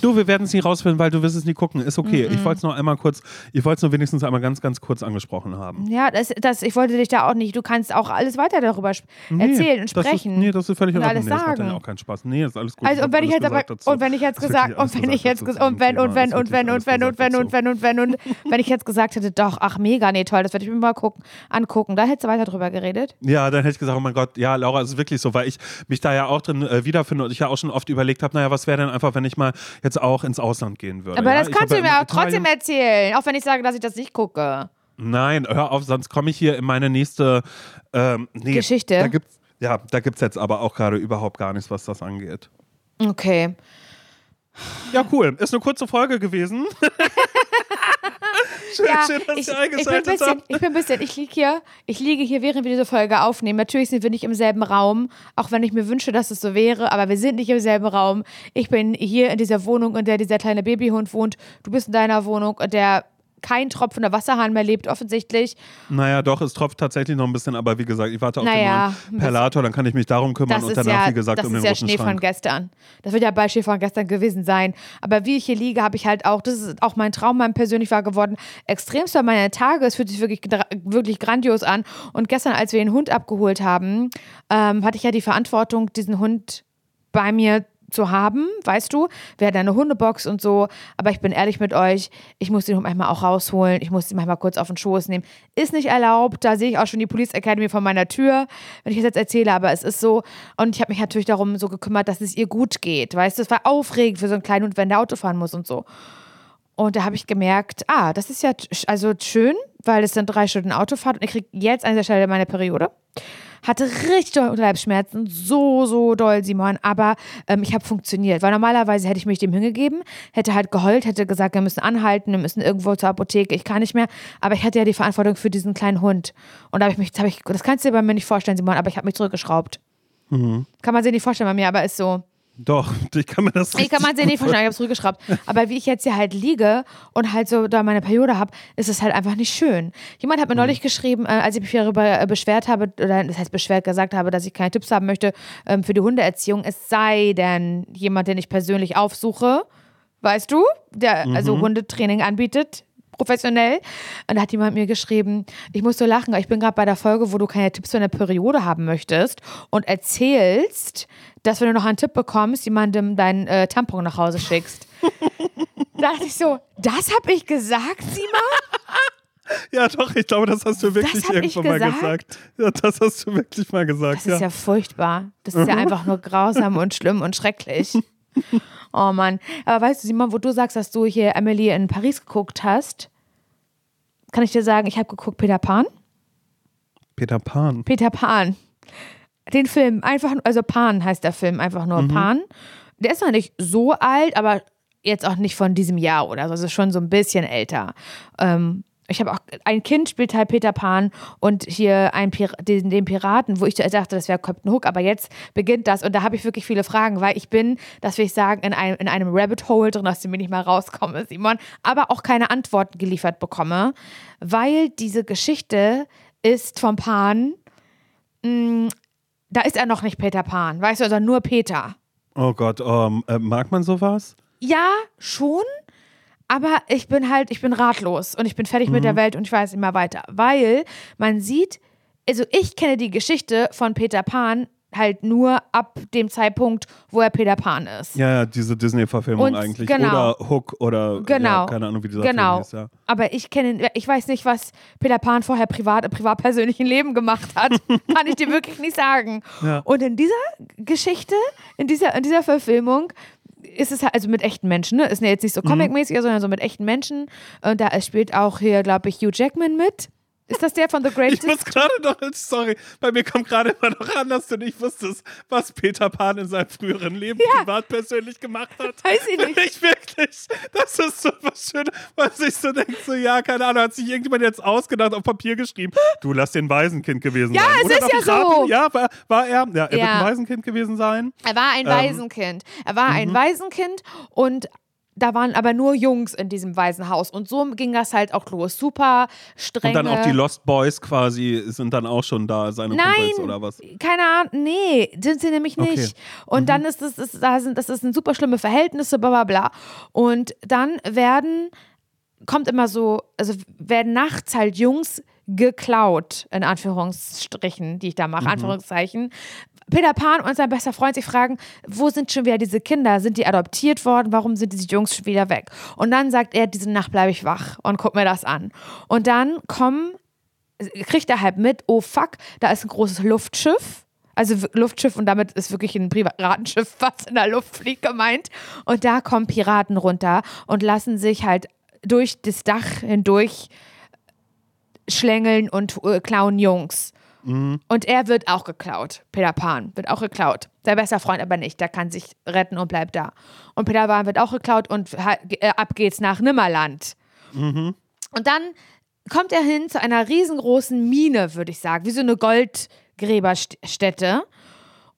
[SPEAKER 2] Du, wir werden es nie rausfinden, weil du wirst es nie gucken. Ist okay. Mm -mm. Ich wollte es nur einmal kurz, ich wollte es nur wenigstens einmal ganz, ganz kurz angesprochen haben.
[SPEAKER 1] Ja, das, das, ich wollte dich da auch nicht, du kannst auch alles weiter darüber nee, erzählen und sprechen.
[SPEAKER 2] Ist, nee, das ist völlig
[SPEAKER 1] in Ordnung.
[SPEAKER 2] Nee,
[SPEAKER 1] das macht
[SPEAKER 2] ja auch keinen Spaß. Nee, ist alles gut.
[SPEAKER 1] Also, und wenn ich jetzt aber, und wenn ich jetzt gesagt, und wenn ich jetzt, und wenn, und wenn, und wenn, und wenn, und wenn, und wenn, und wenn, und wenn ich jetzt gesagt hätte, doch, ach, mega, nee, toll, das werde ich mir mal gucken, angucken, da hättest du weiter drüber geredet.
[SPEAKER 2] Ja, dann hätte ich gesagt, oh mein Gott, ja, Laura, es ist wirklich so, weil ich mich da ja auch drin äh, wiederfinde und ich ja auch schon oft überlegt habe, naja, was wäre denn einfach, wenn ich mal jetzt auch ins Ausland gehen würde.
[SPEAKER 1] Aber
[SPEAKER 2] ja?
[SPEAKER 1] das kannst du mir auch trotzdem erzählen, auch wenn ich sage, dass ich das nicht gucke.
[SPEAKER 2] Nein, hör auf, sonst komme ich hier in meine nächste ähm, nee,
[SPEAKER 1] Geschichte.
[SPEAKER 2] Da gibt's, ja, da gibt es jetzt aber auch gerade überhaupt gar nichts, was das angeht.
[SPEAKER 1] Okay.
[SPEAKER 2] Ja, cool. Ist eine kurze Folge gewesen. schön, ja, schön, dass ich, ihr eingeschaltet
[SPEAKER 1] ich bin bisschen, Ich bin ein bisschen, ich liege hier, ich liege hier, während wir diese Folge aufnehmen. Natürlich sind wir nicht im selben Raum, auch wenn ich mir wünsche, dass es so wäre, aber wir sind nicht im selben Raum. Ich bin hier in dieser Wohnung, in der dieser kleine Babyhund wohnt. Du bist in deiner Wohnung, in der kein tropfender Wasserhahn mehr lebt, offensichtlich.
[SPEAKER 2] Naja, doch, es tropft tatsächlich noch ein bisschen, aber wie gesagt, ich warte auf naja, den neuen Perlator, dann kann ich mich darum kümmern und danach, ja, wie gesagt, um den
[SPEAKER 1] Das ist ja Schnee von gestern. Das wird ja bald Schnee von gestern gewesen sein. Aber wie ich hier liege, habe ich halt auch, das ist auch mein Traum, mein persönlich war geworden, extremst bei meinen Tage. Es fühlt sich wirklich, wirklich grandios an. Und gestern, als wir den Hund abgeholt haben, ähm, hatte ich ja die Verantwortung, diesen Hund bei mir zu haben, weißt du, wer deine Hundebox und so. Aber ich bin ehrlich mit euch, ich muss den Hund manchmal auch rausholen, ich muss ihn manchmal kurz auf den Schoß nehmen. Ist nicht erlaubt, da sehe ich auch schon die Police Academy vor meiner Tür, wenn ich das jetzt erzähle, aber es ist so. Und ich habe mich natürlich darum so gekümmert, dass es ihr gut geht, weißt du, es war aufregend für so einen kleinen Hund, wenn der Auto fahren muss und so. Und da habe ich gemerkt, ah, das ist ja also schön, weil es sind drei Stunden Autofahrt und ich kriege jetzt an dieser Stelle meine Periode hatte richtig doll Unterleibsschmerzen, so, so doll, Simon, aber ähm, ich habe funktioniert, weil normalerweise hätte ich mich dem hingegeben, hätte halt geheult, hätte gesagt, wir müssen anhalten, wir müssen irgendwo zur Apotheke, ich kann nicht mehr, aber ich hatte ja die Verantwortung für diesen kleinen Hund und da habe ich mich, hab ich, das kannst du dir bei mir nicht vorstellen, Simon, aber ich habe mich zurückgeschraubt. Mhm. Kann man sich nicht vorstellen bei mir, aber ist so.
[SPEAKER 2] Doch, ich kann mir das
[SPEAKER 1] Ich kann man sich nicht vorstellen, ich habe es zurückgeschraubt. Aber wie ich jetzt hier halt liege und halt so da meine Periode habe, ist es halt einfach nicht schön. Jemand hat mir mhm. neulich geschrieben, äh, als ich mich darüber äh, beschwert habe, oder das heißt beschwert gesagt habe, dass ich keine Tipps haben möchte ähm, für die Hundeerziehung, es sei denn jemand, den ich persönlich aufsuche, weißt du, der also mhm. also Hundetraining anbietet, professionell. Und da hat jemand mir geschrieben, ich muss so lachen, ich bin gerade bei der Folge, wo du keine Tipps für eine Periode haben möchtest und erzählst, dass wenn du noch einen Tipp bekommst, jemandem deinen äh, Tampon nach Hause schickst. da dachte ich so, das habe ich gesagt, Sima?
[SPEAKER 2] Ja, doch, ich glaube, das hast du wirklich irgendwann mal gesagt. Ja, das hast du wirklich mal gesagt.
[SPEAKER 1] Das ist ja, ja furchtbar. Das ist ja einfach nur grausam und schlimm und schrecklich. Oh Mann. Aber weißt du, Simon, wo du sagst, dass du hier Emily in Paris geguckt hast, kann ich dir sagen, ich habe geguckt Peter Pan.
[SPEAKER 2] Peter Pan.
[SPEAKER 1] Peter Pan. Den Film, einfach, also Pan heißt der Film, einfach nur Pan. Der ist noch nicht so alt, aber jetzt auch nicht von diesem Jahr oder so. Also schon so ein bisschen älter. Ähm, ich habe auch ein Kind spielt halt Peter Pan und hier ein Pir den, den Piraten, wo ich dachte, das wäre Captain Hook, aber jetzt beginnt das und da habe ich wirklich viele Fragen, weil ich bin, das will ich sagen, in einem, in einem Rabbit Hole drin, aus dem ich nicht mal rauskomme, Simon, aber auch keine Antworten geliefert bekomme, weil diese Geschichte ist vom Pan, mh, da ist er noch nicht Peter Pan, weißt du, sondern nur Peter.
[SPEAKER 2] Oh Gott, ähm, äh, mag man sowas?
[SPEAKER 1] Ja, schon. Aber ich bin halt, ich bin ratlos und ich bin fertig mit der Welt und ich weiß immer weiter. Weil man sieht, also ich kenne die Geschichte von Peter Pan halt nur ab dem Zeitpunkt, wo er Peter Pan ist.
[SPEAKER 2] Ja, ja, diese Disney-Verfilmung eigentlich.
[SPEAKER 1] genau.
[SPEAKER 2] Oder Hook oder
[SPEAKER 1] Genau.
[SPEAKER 2] ja, keine Ahnung, wie dieser
[SPEAKER 1] Genau.
[SPEAKER 2] Film hieß, ja.
[SPEAKER 1] Aber ich kenne, ich weiß nicht, was Peter Pan vorher privat, im privat-persönlichen Leben gemacht hat. Kann ich dir wirklich nicht sagen.
[SPEAKER 2] Ja.
[SPEAKER 1] Und in dieser Geschichte, in dieser, in dieser Verfilmung, ist es halt, also mit echten Menschen, ne? Ist ja jetzt nicht so
[SPEAKER 2] Mhm.
[SPEAKER 1] comic-mäßig, sondern so mit echten Menschen. Und da spielt auch hier, glaube ich, Hugh Jackman mit. Ist das der von The
[SPEAKER 2] Ich
[SPEAKER 1] Greatest?
[SPEAKER 2] muss gerade noch, sorry, bei mir kommt gerade immer noch an, dass du nicht wusstest, was Peter Pan in seinem früheren Leben
[SPEAKER 1] Ja.
[SPEAKER 2] privat persönlich gemacht hat.
[SPEAKER 1] Weiß ich nicht.
[SPEAKER 2] Ich wirklich, das ist so was Schönes, was ich so denke, so, ja, keine Ahnung, hat sich irgendjemand jetzt ausgedacht, auf Papier geschrieben, du lass den Waisenkind gewesen
[SPEAKER 1] Ja,
[SPEAKER 2] sein.
[SPEAKER 1] es
[SPEAKER 2] Oder
[SPEAKER 1] ist ja
[SPEAKER 2] ich raten?
[SPEAKER 1] so.
[SPEAKER 2] Ja, war, war er, ja, er wird
[SPEAKER 1] Ja.
[SPEAKER 2] ein Waisenkind gewesen sein.
[SPEAKER 1] Er war ein
[SPEAKER 2] Ähm,
[SPEAKER 1] Waisenkind. Er war ein Waisenkind und da waren aber nur Jungs in diesem Waisenhaus. Und so ging das halt auch los. Super strenge.
[SPEAKER 2] Und dann auch die Lost Boys quasi sind dann auch schon da, seine
[SPEAKER 1] Nein,
[SPEAKER 2] Kumpels oder was?
[SPEAKER 1] keine Ahnung, nee, sind sie nämlich nicht.
[SPEAKER 2] Okay.
[SPEAKER 1] Und dann ist es, ist, da sind, das sind super schlimme Verhältnisse, bla bla bla. Und dann werden, kommt immer so, also werden nachts halt Jungs geklaut, in Anführungsstrichen, die ich da mache, Anführungszeichen. Peter Pan und sein bester Freund sich fragen, wo sind schon wieder diese Kinder? Sind die adoptiert worden? Warum sind diese Jungs schon wieder weg? Und dann sagt er, diese Nacht bleibe ich wach und guck mir das an. Und dann kommen kriegt er halt mit, oh fuck, da ist ein großes Luftschiff. Also Luftschiff und damit ist wirklich ein Piratenschiff, was in der Luft fliegt, gemeint. Und da kommen Piraten runter und lassen sich halt durch das Dach hindurch schlängeln und äh, klauen Jungs. Und er wird auch geklaut. Peter Pan wird auch geklaut. Der beste Freund aber nicht. Der kann sich retten und bleibt da. Und Peter Pan wird auch geklaut und äh, ab geht's nach Nimmerland. Und dann kommt er hin zu einer riesengroßen Mine, würde ich sagen, wie so eine Goldgräberstätte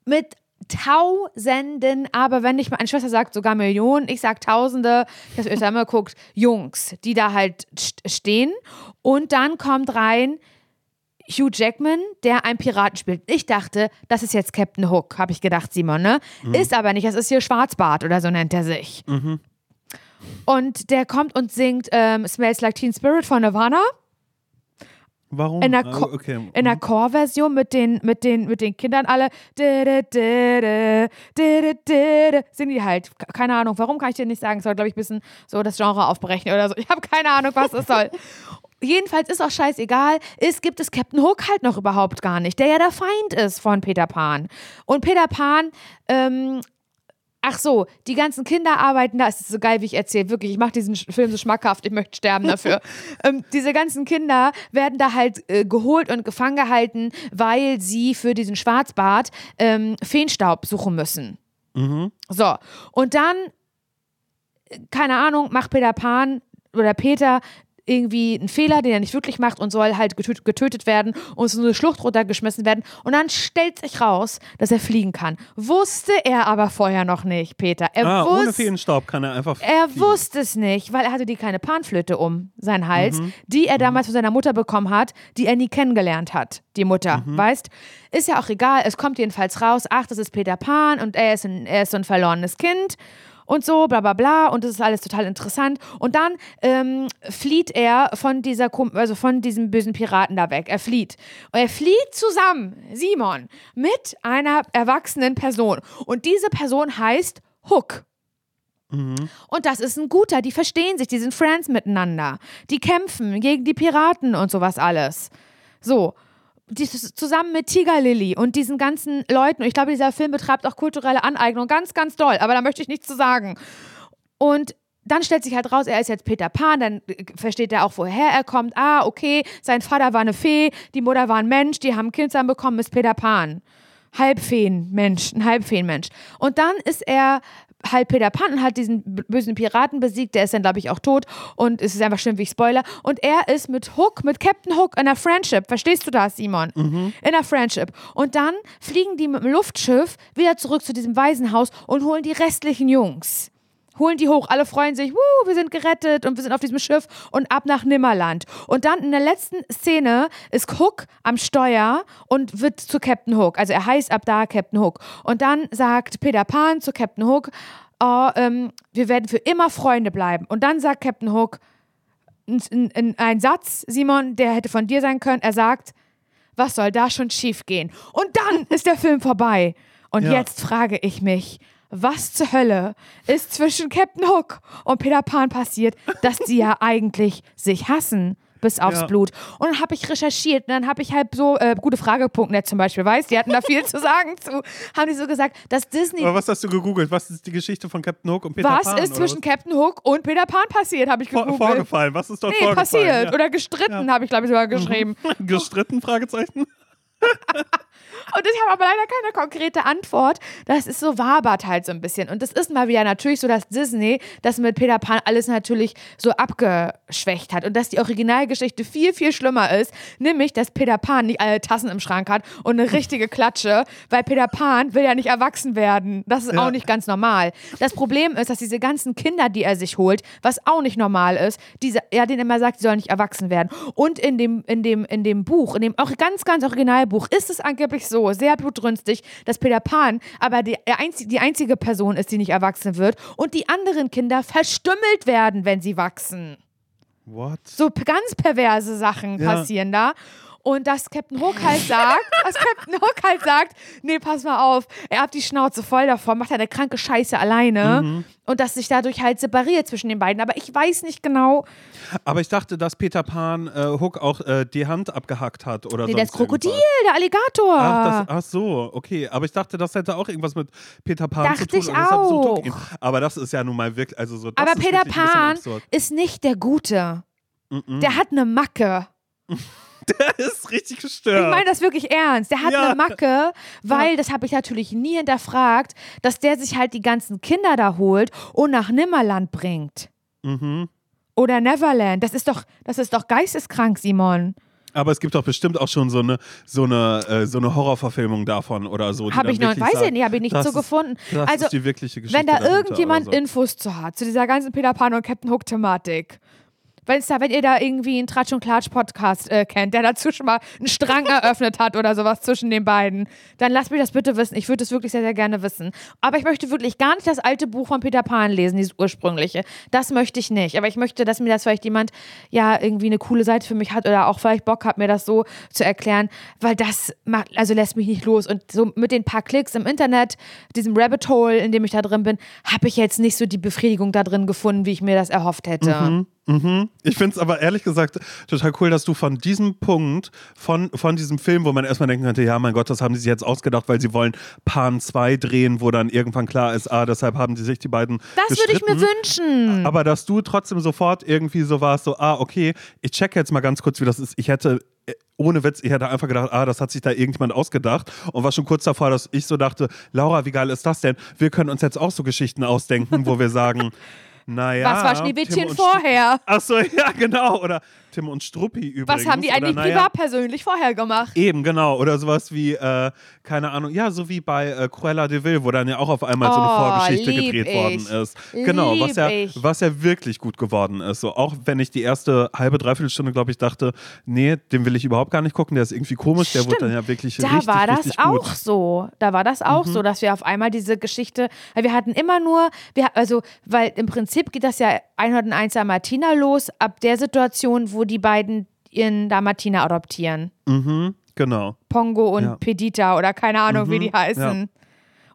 [SPEAKER 1] mit Tausenden, aber wenn nicht meine Schwester sagt sogar Millionen, ich sag Tausende, dass ihr einmal guckt, Jungs, die da halt st- stehen. Und dann kommt rein Hugh Jackman, der einen Piraten spielt. Ich dachte, das ist jetzt Captain Hook, habe ich gedacht, Simon, ne? Ist aber nicht, das ist hier Schwarzbart oder so nennt er sich. Und der kommt und singt ähm, Smells Like Teen Spirit von Nirvana
[SPEAKER 2] Warum?
[SPEAKER 1] in der,
[SPEAKER 2] Ah,
[SPEAKER 1] Cho-
[SPEAKER 2] okay.
[SPEAKER 1] in der Chorversion mit den, mit, den, mit den Kindern alle. Singen die halt. Keine Ahnung, warum kann ich dir nicht sagen. Soll, glaube ich, ein bisschen so das Genre aufbrechen oder so. Ich habe keine Ahnung, was das soll. Jedenfalls ist auch scheißegal. Es gibt es Captain Hook halt noch überhaupt gar nicht, der ja der Feind ist von Peter Pan. Und Peter Pan, ähm, Ach so, die ganzen Kinder arbeiten da. Es ist so geil, wie ich erzähle. Wirklich, ich mache diesen Film so schmackhaft. Ich möchte sterben dafür. ähm, diese ganzen Kinder werden da halt äh, geholt und gefangen gehalten, weil sie für diesen Schwarzbart ähm, Feenstaub suchen müssen. So, und dann, äh, keine Ahnung, macht Peter Pan oder Peter irgendwie einen Fehler, den er nicht wirklich macht und soll halt getötet, getötet werden und so eine Schlucht runtergeschmissen werden. Und dann stellt sich raus, dass er fliegen kann. Wusste er aber vorher noch nicht, Peter. Er
[SPEAKER 2] Ah, ohne
[SPEAKER 1] wusste,
[SPEAKER 2] Feenstaub kann er einfach.
[SPEAKER 1] er
[SPEAKER 2] fliegen.
[SPEAKER 1] wusste es nicht, weil er hatte die kleine Panflöte um seinen Hals,
[SPEAKER 2] Mhm.
[SPEAKER 1] die er damals von seiner Mutter bekommen hat, die er nie kennengelernt hat, die Mutter,
[SPEAKER 2] Mhm.
[SPEAKER 1] weißt? Ist ja auch egal, es kommt jedenfalls raus, ach, das ist Peter Pan und er ist, ein, er ist so ein verlorenes Kind und so, bla bla bla und das ist alles total interessant und dann ähm, flieht er von dieser, also von diesem bösen Piraten da weg, er flieht und er flieht zusammen, Simon, mit einer erwachsenen Person und diese Person heißt Hook. Und das ist ein guter, die verstehen sich, die sind Friends miteinander. Die kämpfen gegen die Piraten und sowas alles. So. Die, zusammen mit Tiger Lily und diesen ganzen Leuten. Und ich glaube, dieser Film betreibt auch kulturelle Aneignung ganz, ganz doll. Aber da möchte ich nichts zu sagen. Und dann stellt sich halt raus, er ist jetzt Peter Pan, dann äh, versteht er auch, woher er kommt. Ah, okay, sein Vater war eine Fee, die Mutter war ein Mensch, die haben ein Kind zusammen bekommen, ist Peter Pan. Halbfeenmensch, ein Halbfeenmensch. Und dann ist er halb Peter Pan und hat diesen bösen Piraten besiegt, der ist dann, glaube ich, auch tot und es ist einfach schlimm wie ich Spoiler. Und er ist mit Hook, mit Captain Hook in einer Friendship. Verstehst du das, Simon? In einer Friendship. Und dann fliegen die mit dem Luftschiff wieder zurück zu diesem Waisenhaus und holen die restlichen Jungs holen die hoch, alle freuen sich, Wuh, wir sind gerettet und wir sind auf diesem Schiff und ab nach Nimmerland. Und dann in der letzten Szene ist Hook am Steuer und wird zu Captain Hook. Also er heißt ab da Captain Hook. Und dann sagt Peter Pan zu Captain Hook, oh, ähm, wir werden für immer Freunde bleiben. Und dann sagt Captain Hook ein, ein, ein Satz, Simon, der hätte von dir sein können. Er sagt, was soll da schon schiefgehen? Und dann ist der Film vorbei. Und
[SPEAKER 2] Ja.
[SPEAKER 1] jetzt frage ich mich, was zur Hölle ist zwischen Captain Hook und Peter Pan passiert, dass die ja eigentlich sich hassen bis aufs
[SPEAKER 2] Ja.
[SPEAKER 1] Blut. Und dann habe ich recherchiert und dann habe ich halt so äh, gute Frage.net zum Beispiel, weißt, die hatten da viel zu sagen zu, haben die so gesagt, dass Disney
[SPEAKER 2] Aber was hast du gegoogelt? Was ist die Geschichte von Captain Hook und Peter
[SPEAKER 1] was
[SPEAKER 2] Pan?
[SPEAKER 1] ist
[SPEAKER 2] oder
[SPEAKER 1] zwischen Captain Hook und Peter Pan passiert, habe ich
[SPEAKER 2] Vor,
[SPEAKER 1] gegoogelt.
[SPEAKER 2] vorgefallen? Was ist dort
[SPEAKER 1] Nee,
[SPEAKER 2] vorgefallen?
[SPEAKER 1] passiert.
[SPEAKER 2] Ja.
[SPEAKER 1] Oder gestritten, habe ich, glaube ich, sogar geschrieben.
[SPEAKER 2] Gestritten? Fragezeichen?
[SPEAKER 1] Und ich habe aber leider keine konkrete Antwort. Das ist so wabert halt so ein bisschen. Und das ist mal wieder natürlich so, dass Disney das mit Peter Pan alles natürlich so abgeschwächt hat. Und dass die Originalgeschichte viel, viel schlimmer ist. Nämlich, dass Peter Pan nicht alle Tassen im Schrank hat und eine richtige Klatsche, weil Peter Pan will ja nicht erwachsen werden. Das ist
[SPEAKER 2] Ja.
[SPEAKER 1] auch nicht ganz normal. Das Problem ist, dass diese ganzen Kinder, die er sich holt, was auch nicht normal ist, diese, er denen immer sagt, sie sollen nicht erwachsen werden. Und in dem, in dem, in dem Buch, in dem auch ganz, ganz Originalbuch, ist es angeblich so, sehr blutrünstig, dass Peter Pan aber die, die einzige Person ist, die nicht erwachsen wird und die anderen Kinder verstümmelt werden, wenn sie wachsen.
[SPEAKER 2] What?
[SPEAKER 1] So ganz perverse Sachen
[SPEAKER 2] Ja.
[SPEAKER 1] passieren da. Und dass Captain Hook halt sagt, dass Captain Hook halt sagt, nee, pass mal auf, er hat die Schnauze voll davon, macht eine kranke Scheiße alleine
[SPEAKER 2] Mhm.
[SPEAKER 1] und dass sich dadurch halt separiert zwischen den beiden. Aber ich weiß nicht genau,
[SPEAKER 2] Aber ich dachte, dass Peter Pan äh, Hook auch äh, die Hand abgehackt hat oder
[SPEAKER 1] nee,
[SPEAKER 2] sonst
[SPEAKER 1] das Krokodil,
[SPEAKER 2] irgendwas.
[SPEAKER 1] der Alligator.
[SPEAKER 2] Ach, das, ach so, okay. Aber ich dachte, das hätte auch irgendwas mit Peter Pan
[SPEAKER 1] Dachte
[SPEAKER 2] zu tun.
[SPEAKER 1] ich
[SPEAKER 2] so
[SPEAKER 1] auch.
[SPEAKER 2] ging. Aber das ist ja nun mal wirklich, also so.
[SPEAKER 1] Aber Peter Pan ist nicht der Gute.
[SPEAKER 2] Mhm.
[SPEAKER 1] Der hat eine Macke.
[SPEAKER 2] Der ist richtig gestört.
[SPEAKER 1] Ich meine das wirklich ernst. Der hat
[SPEAKER 2] Ja.
[SPEAKER 1] eine Macke, weil, das habe ich natürlich nie hinterfragt, dass der sich halt die ganzen Kinder da holt und nach Nimmerland bringt.
[SPEAKER 2] mhm.
[SPEAKER 1] Oder Neverland. Das ist doch, das ist doch geisteskrank, Simon.
[SPEAKER 2] Aber es gibt doch bestimmt auch schon so eine, so eine, äh, so eine Horrorverfilmung davon oder so.
[SPEAKER 1] Habe ich noch, weiß ich
[SPEAKER 2] sagt,
[SPEAKER 1] nicht, habe ich nicht so
[SPEAKER 2] ist-
[SPEAKER 1] gefunden.
[SPEAKER 2] Das
[SPEAKER 1] also,
[SPEAKER 2] ist die wirkliche Geschichte.
[SPEAKER 1] wenn da irgendjemand
[SPEAKER 2] so.
[SPEAKER 1] Infos zu hat, zu dieser ganzen Peter Pan und Captain Hook Thematik. Wenn's da, wenn ihr da irgendwie einen Tratsch und Klatsch Podcast äh, kennt, der dazu schon mal einen Strang eröffnet hat oder sowas zwischen den beiden, dann lasst mich das bitte wissen. Ich würde es wirklich sehr, sehr gerne wissen. Aber ich möchte wirklich gar nicht das alte Buch von Peter Pan lesen, dieses ursprüngliche. Das möchte ich nicht. Aber ich möchte, dass mir das vielleicht jemand ja irgendwie eine coole Seite für mich hat oder auch vielleicht Bock hat, mir das so zu erklären, weil das macht, also lässt mich nicht los. Und so mit den paar Klicks im Internet, diesem Rabbit Hole, in dem ich da drin bin, habe ich jetzt nicht so die Befriedigung da drin gefunden, wie ich mir das erhofft hätte.
[SPEAKER 2] Mhm. Ich finde es aber ehrlich gesagt total cool, dass du von diesem Punkt, von, von diesem Film, wo man erstmal denken könnte, ja, mein Gott, das haben die sich jetzt ausgedacht, weil sie wollen Pan 2 drehen, wo dann irgendwann klar ist, ah, deshalb haben die sich die beiden.
[SPEAKER 1] Das würde ich mir wünschen.
[SPEAKER 2] Aber dass du trotzdem sofort irgendwie so warst, so, ah, okay, ich check jetzt mal ganz kurz, wie das ist. Ich hätte, äh, ohne Witz, ich hätte einfach gedacht, ah, das hat sich da irgendjemand ausgedacht und war schon kurz davor, dass ich so dachte, Laura, wie geil ist das denn? Wir können uns jetzt auch so Geschichten ausdenken, wo wir sagen, naja.
[SPEAKER 1] Was war Schneewittchen vorher?
[SPEAKER 2] Ach so, ja, genau. Oder Tim und Struppi übrigens.
[SPEAKER 1] Was haben die eigentlich
[SPEAKER 2] naja,
[SPEAKER 1] privat persönlich vorher gemacht?
[SPEAKER 2] Eben, genau. Oder sowas wie, äh, keine Ahnung, ja, so wie bei äh, Cruella de Vil, wo dann ja auch auf einmal so eine
[SPEAKER 1] Oh,
[SPEAKER 2] Vorgeschichte gedreht
[SPEAKER 1] ich.
[SPEAKER 2] worden ist. Genau, was ja,
[SPEAKER 1] ich.
[SPEAKER 2] was ja wirklich gut geworden ist. So, auch wenn ich die erste halbe, dreiviertel Stunde, glaube ich, dachte, nee, den will ich überhaupt gar nicht gucken, der ist irgendwie komisch, der wurde dann ja wirklich
[SPEAKER 1] Da
[SPEAKER 2] richtig,
[SPEAKER 1] war das
[SPEAKER 2] richtig
[SPEAKER 1] auch
[SPEAKER 2] gut. Mhm.
[SPEAKER 1] so. Da war das auch so, dass wir auf einmal diese Geschichte, wir hatten immer nur, wir, also, weil im Prinzip geht das ja 101 Martina los, ab der Situation, wo die beiden ihren Martina adoptieren.
[SPEAKER 2] Mhm, genau.
[SPEAKER 1] Pongo und
[SPEAKER 2] Ja. Mhm,
[SPEAKER 1] Pedita oder keine Ahnung, wie die heißen.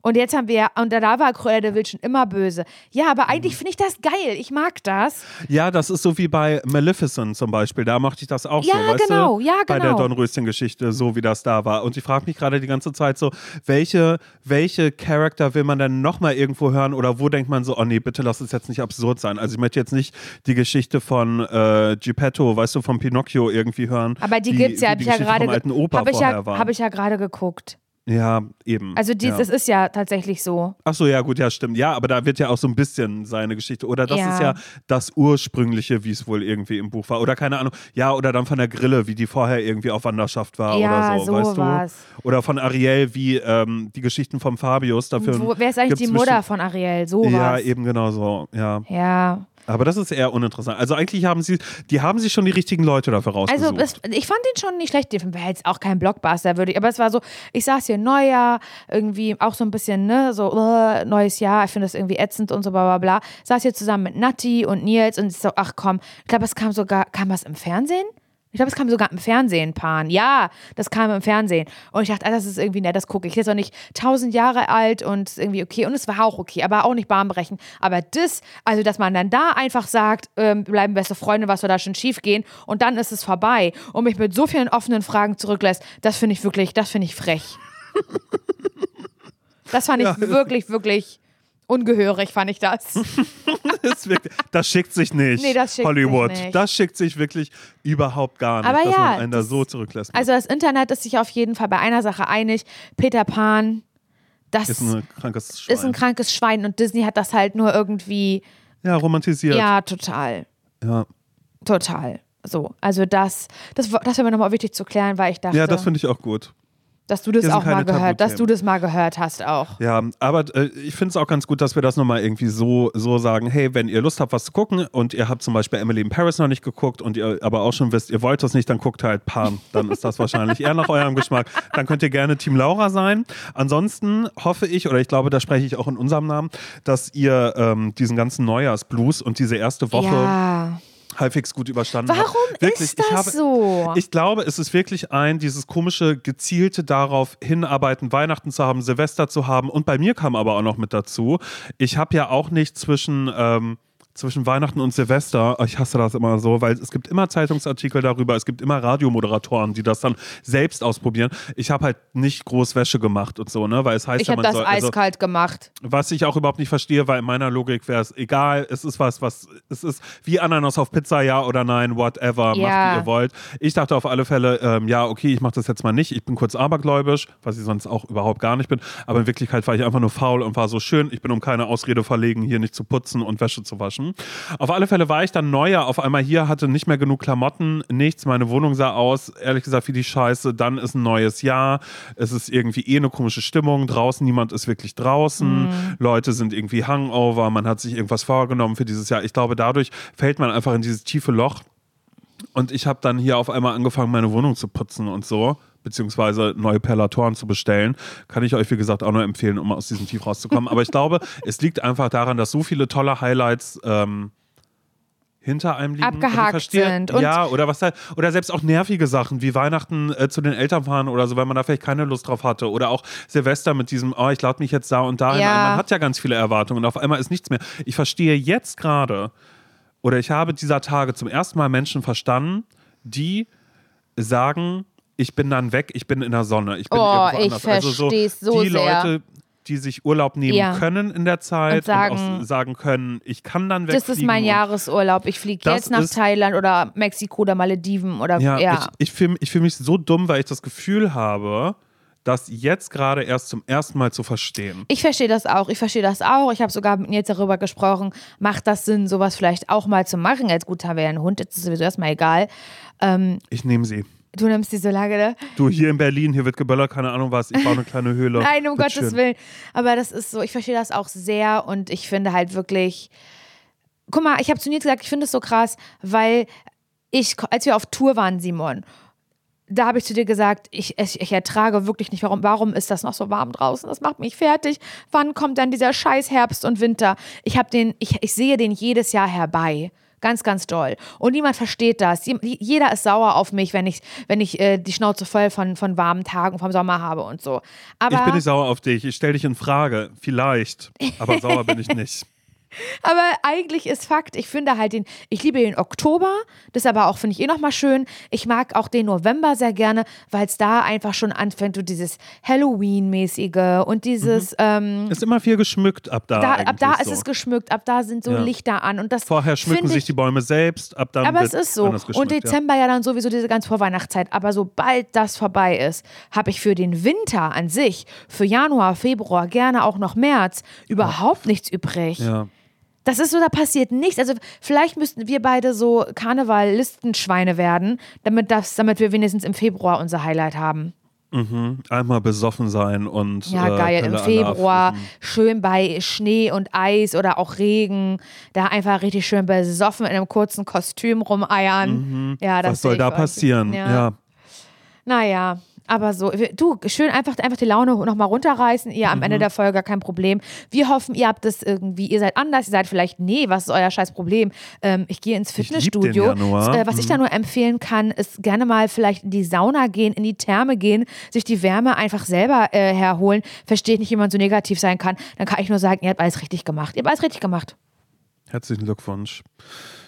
[SPEAKER 1] Und jetzt haben wir ja, und da war Cruella de Vil schon immer böse. Ja, aber eigentlich finde ich das geil. Ich mag das.
[SPEAKER 2] Ja, das ist so wie bei Maleficent zum Beispiel. Da mochte ich das auch
[SPEAKER 1] Ja,
[SPEAKER 2] so, weißt
[SPEAKER 1] genau,
[SPEAKER 2] du?
[SPEAKER 1] ja,
[SPEAKER 2] Bei der
[SPEAKER 1] genau.
[SPEAKER 2] Dornröschen-Geschichte, so wie das da war. Und ich frage mich gerade die ganze Zeit so, welche, welche Charakter will man denn nochmal irgendwo hören oder wo denkt man so, oh nee, bitte lass es jetzt nicht absurd sein. Also ich möchte jetzt nicht die Geschichte von äh, Geppetto, weißt du, von Pinocchio irgendwie hören.
[SPEAKER 1] Aber die
[SPEAKER 2] wie-
[SPEAKER 1] gibt's ja, habe
[SPEAKER 2] die
[SPEAKER 1] ich ja gerade habe ich ja,
[SPEAKER 2] war.
[SPEAKER 1] habe ich ja gerade geguckt.
[SPEAKER 2] Ja, eben.
[SPEAKER 1] Also dies,
[SPEAKER 2] ja.
[SPEAKER 1] das ist ja tatsächlich so.
[SPEAKER 2] Ach so, ja, gut, ja, stimmt. Ja, aber da wird ja auch so ein bisschen seine Geschichte. Oder das
[SPEAKER 1] Ja.
[SPEAKER 2] ist ja das ursprüngliche, wie es wohl irgendwie im Buch war. Oder keine Ahnung. Ja, oder dann von der Grille, wie die vorher irgendwie auf Wanderschaft war
[SPEAKER 1] Ja,
[SPEAKER 2] oder so,
[SPEAKER 1] so
[SPEAKER 2] weißt
[SPEAKER 1] war's.
[SPEAKER 2] du? Oder von Ariel, wie ähm, die Geschichten vom Fabius dafür.
[SPEAKER 1] Wo, wer ist eigentlich die Mutter von Ariel? So
[SPEAKER 2] Ja, eben genau so. Ja.
[SPEAKER 1] Ja.
[SPEAKER 2] Aber das ist eher uninteressant. Also eigentlich haben sie, die haben sich schon die richtigen Leute dafür
[SPEAKER 1] Also
[SPEAKER 2] rausgesucht.
[SPEAKER 1] es, ich fand den schon nicht schlecht. Der war jetzt auch kein Blockbuster, würde ich. Aber es war so, ich saß hier Neujahr, irgendwie auch so ein bisschen, ne, so uh, neues Jahr. Ich finde das irgendwie ätzend und so bla bla bla. Saß hier zusammen mit Natti und Nils und so, ach komm, ich glaube, es kam sogar, kam was im Fernsehen? Ich glaube, es kam sogar im Fernsehen, Pan. Ja, das kam im Fernsehen. Und ich dachte, ah, das ist irgendwie nett, das gucke ich. Ist auch nicht tausend Jahre alt und irgendwie okay. Und es war auch okay, aber auch nicht bahnbrechend. Aber das, also dass man dann da einfach sagt, ähm, bleiben beste Freunde, was soll da schon schief gehen? Und dann ist es vorbei. Und mich mit so vielen offenen Fragen zurücklässt, das finde ich wirklich, das finde ich frech. Das fand ich
[SPEAKER 2] Ja.
[SPEAKER 1] wirklich, wirklich ungehörig, fand ich das.
[SPEAKER 2] das, wirklich, das schickt sich nicht.
[SPEAKER 1] Nee, das schickt
[SPEAKER 2] Hollywood.
[SPEAKER 1] sich nicht.
[SPEAKER 2] Das schickt sich wirklich überhaupt gar nicht,
[SPEAKER 1] Aber
[SPEAKER 2] dass
[SPEAKER 1] ja,
[SPEAKER 2] man einen da so zurücklässt.
[SPEAKER 1] Also das Internet ist sich auf jeden Fall bei einer Sache einig. Peter Pan, das
[SPEAKER 2] ist ein krankes Schwein.
[SPEAKER 1] ist ein krankes Schwein und Disney hat das halt nur irgendwie,
[SPEAKER 2] ja, romantisiert.
[SPEAKER 1] ja, total,
[SPEAKER 2] ja.
[SPEAKER 1] total. So, also das, das, das wäre mir nochmal wichtig zu klären, weil ich dachte,
[SPEAKER 2] Ja, das finde ich auch gut.
[SPEAKER 1] Dass du das auch mal gehört, dass du das mal gehört hast auch.
[SPEAKER 2] Ja, aber äh, ich finde es auch ganz gut, dass wir das nochmal irgendwie so, so sagen, hey, wenn ihr Lust habt, was zu gucken und ihr habt zum Beispiel Emily in Paris noch nicht geguckt und ihr aber auch schon wisst, ihr wollt das nicht, dann guckt halt Pan. Dann ist das wahrscheinlich eher nach eurem Geschmack. Dann könnt ihr gerne Team Laura sein. Ansonsten hoffe ich, oder ich glaube, da spreche ich auch in unserem Namen, dass ihr ähm, diesen ganzen Neujahrsblues und diese erste Woche
[SPEAKER 1] Ja.
[SPEAKER 2] Halbwegs gut überstanden
[SPEAKER 1] Warum
[SPEAKER 2] habt. Wirklich,
[SPEAKER 1] ist das
[SPEAKER 2] ich habe,
[SPEAKER 1] so?
[SPEAKER 2] Ich glaube, es ist wirklich ein, dieses komische, gezielte darauf hinarbeiten, Weihnachten zu haben, Silvester zu haben. Und bei mir kam aber auch noch mit dazu, ich habe ja auch nicht zwischen. Ähm, zwischen Weihnachten und Silvester, ich hasse das immer so, weil es gibt immer Zeitungsartikel darüber, es gibt immer Radiomoderatoren, die das dann selbst ausprobieren. Ich habe halt nicht groß Wäsche gemacht und so, ne, weil es heißt
[SPEAKER 1] Ich
[SPEAKER 2] ja,
[SPEAKER 1] habe das
[SPEAKER 2] soll, also,
[SPEAKER 1] eiskalt gemacht.
[SPEAKER 2] was ich auch überhaupt nicht verstehe, weil in meiner Logik wäre es egal, es ist was, was, es ist wie Ananas auf Pizza, ja oder nein, whatever, macht
[SPEAKER 1] Ja.
[SPEAKER 2] wie ihr wollt. Ich dachte auf alle Fälle, ähm, ja, okay, ich mache das jetzt mal nicht. Ich bin kurz abergläubisch, was ich sonst auch überhaupt gar nicht bin. Aber in Wirklichkeit war ich einfach nur faul und war so schön. Ich bin um keine Ausrede verlegen, hier nicht zu putzen und Wäsche zu waschen. Auf alle Fälle war ich dann neuer auf einmal hier, hatte nicht mehr genug Klamotten, nichts. Meine Wohnung sah aus, ehrlich gesagt, wie die Scheiße. Dann ist ein neues Jahr. Es ist irgendwie eh eine komische Stimmung. Draußen, niemand ist wirklich draußen. Leute sind irgendwie Hangover. Man hat sich irgendwas vorgenommen für dieses Jahr. Ich glaube, dadurch fällt man einfach in dieses tiefe Loch. Und ich habe dann hier auf einmal angefangen, meine Wohnung zu putzen und so, beziehungsweise neue Perlatoren zu bestellen. Kann ich euch, wie gesagt, auch nur empfehlen, um aus diesem Tief rauszukommen. Aber ich glaube, es liegt einfach daran, dass so viele tolle Highlights ähm, hinter einem liegen. Und ich
[SPEAKER 1] Abgehakt
[SPEAKER 2] verstehe-
[SPEAKER 1] sind. Und-
[SPEAKER 2] ja, oder was halt, oder selbst auch nervige Sachen, wie Weihnachten äh, zu den Eltern fahren oder so, weil man da vielleicht keine Lust drauf hatte. Oder auch Silvester mit diesem, oh, ich lade mich jetzt da und da
[SPEAKER 1] Ja.
[SPEAKER 2] Man hat ja ganz viele Erwartungen und auf einmal ist nichts mehr. Ich verstehe jetzt gerade, oder ich habe dieser Tage zum ersten Mal Menschen verstanden, die sagen, ich bin dann weg, ich bin in der Sonne, ich bin
[SPEAKER 1] Oh,
[SPEAKER 2] irgendwo
[SPEAKER 1] ich
[SPEAKER 2] anders. Also
[SPEAKER 1] versteh's so
[SPEAKER 2] die
[SPEAKER 1] sehr.
[SPEAKER 2] Leute, die sich Urlaub nehmen
[SPEAKER 1] Ja.
[SPEAKER 2] können in der Zeit
[SPEAKER 1] Und sagen-
[SPEAKER 2] auch sagen können, ich kann dann
[SPEAKER 1] Das
[SPEAKER 2] wegfliegen.
[SPEAKER 1] ist mein
[SPEAKER 2] und-
[SPEAKER 1] Jahresurlaub. Ich fliege
[SPEAKER 2] Das
[SPEAKER 1] jetzt nach Thailand oder Mexiko oder Malediven oder
[SPEAKER 2] Ja,
[SPEAKER 1] ja.
[SPEAKER 2] ich, ich fühle ich fühl mich so dumm, weil ich das Gefühl habe, das jetzt gerade erst zum ersten Mal zu verstehen.
[SPEAKER 1] Ich verstehe das auch. Ich verstehe das auch. Ich habe sogar mit Nils darüber gesprochen. Macht das Sinn, sowas vielleicht auch mal zu machen? Jetzt gut, haben wir ja einen Hund, jetzt ist sowieso erstmal egal.
[SPEAKER 2] Ich nehme sie.
[SPEAKER 1] Du nimmst die so lange, ne?
[SPEAKER 2] Du, hier in Berlin, hier wird geböllert, keine Ahnung was. Ich baue eine kleine Höhle.
[SPEAKER 1] Nein, um Gottes
[SPEAKER 2] schön.
[SPEAKER 1] Willen. Aber das ist so, ich verstehe das auch sehr und ich finde halt wirklich. Guck mal, ich habe zu Nils gesagt, ich finde es so krass, weil ich, als wir auf Tour waren, Simon, da habe ich zu dir gesagt, ich, ich, ich ertrage wirklich nicht, warum, warum ist das noch so warm draußen? Das macht mich fertig. Wann kommt dann dieser scheiß Herbst und Winter? Ich habe den, ich, ich sehe den jedes Jahr herbei. Ganz, ganz doll. Und niemand versteht das. Jeder ist sauer auf mich, wenn ich, wenn ich äh, die Schnauze voll von, von warmen Tagen vom Sommer habe und so. Aber
[SPEAKER 2] ich bin nicht sauer auf dich. Ich stelle dich in Frage. Vielleicht. Aber sauer bin ich nicht.
[SPEAKER 1] Aber eigentlich ist Fakt, ich finde halt den, ich liebe den Oktober, das aber auch finde ich eh nochmal schön. Ich mag auch den November sehr gerne, weil es da einfach schon anfängt, so dieses Halloween-mäßige und dieses. Mhm. Ähm,
[SPEAKER 2] ist immer viel geschmückt ab da.
[SPEAKER 1] da ab da ist so. es geschmückt, ab da sind so ja. Lichter an. Und das
[SPEAKER 2] Vorher schmücken sich die Bäume selbst, ab dann.
[SPEAKER 1] Aber es ist so. Und Dezember ja. ja dann sowieso diese ganz Vorweihnachtszeit. Aber sobald das vorbei ist, habe ich für den Winter an sich, für Januar, Februar, gerne auch noch März, überhaupt Ach. nichts übrig.
[SPEAKER 2] Ja.
[SPEAKER 1] Das ist so, da passiert nichts. Also vielleicht müssten wir beide so Karneval-Listenschweine werden, damit, das, damit wir wenigstens im Februar unser Highlight haben.
[SPEAKER 2] Mhm. Einmal besoffen sein und.
[SPEAKER 1] Ja,
[SPEAKER 2] äh,
[SPEAKER 1] geil. Im Februar schön bei Schnee und Eis oder auch Regen. Da einfach richtig schön besoffen in einem kurzen Kostüm rumeiern.
[SPEAKER 2] Mhm. Ja, das Was soll da passieren? Ja. ja.
[SPEAKER 1] Naja. Aber so, du, schön einfach, einfach die Laune nochmal runterreißen, ihr am mhm. Ende der Folge kein Problem. Wir hoffen, ihr habt das irgendwie, ihr seid anders, ihr seid vielleicht, nee, was ist euer scheiß Problem? Ähm, ich gehe ins Fitnessstudio. Äh, was mhm. ich da nur empfehlen kann, ist gerne mal vielleicht in die Sauna gehen, in die Therme gehen, sich die Wärme einfach selber äh, herholen. Verstehe ich nicht, wie man so negativ sein kann. Dann kann ich nur sagen, ihr habt alles richtig gemacht. Ihr habt alles richtig gemacht.
[SPEAKER 2] Herzlichen Glückwunsch.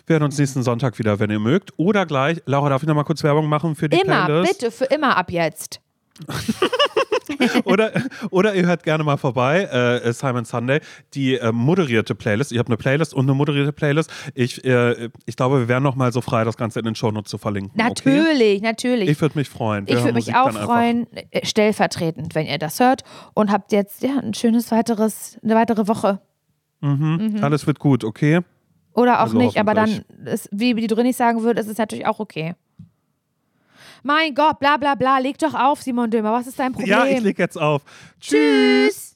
[SPEAKER 2] Wir hören uns nächsten Sonntag wieder, wenn ihr mögt. Oder gleich, Laura, darf ich noch mal kurz Werbung machen für die
[SPEAKER 1] immer,
[SPEAKER 2] Playlist?
[SPEAKER 1] Immer, bitte, für immer ab jetzt.
[SPEAKER 2] oder, oder ihr hört gerne mal vorbei, äh, Simon Sunday, die äh, moderierte Playlist. Ich habe eine Playlist und eine moderierte Playlist. Ich, äh, ich glaube, wir wären noch mal so frei, das Ganze in den Shownotes zu verlinken.
[SPEAKER 1] Natürlich, okay? natürlich.
[SPEAKER 2] Ich würde mich freuen.
[SPEAKER 1] Wir ich würde mich auch freuen, äh, stellvertretend, wenn ihr das hört und habt jetzt ja ein schönes weiteres, eine weitere Woche.
[SPEAKER 2] Mhm. Mhm. Alles wird gut, okay?
[SPEAKER 1] Oder auch also nicht, aber dann, ist, wie die Drinis sagen würde, ist es natürlich auch okay. Mein Gott, bla bla bla, leg doch auf, Simon Dömer, was ist dein Problem?
[SPEAKER 2] Ja, ich leg jetzt auf.
[SPEAKER 1] Tschüss.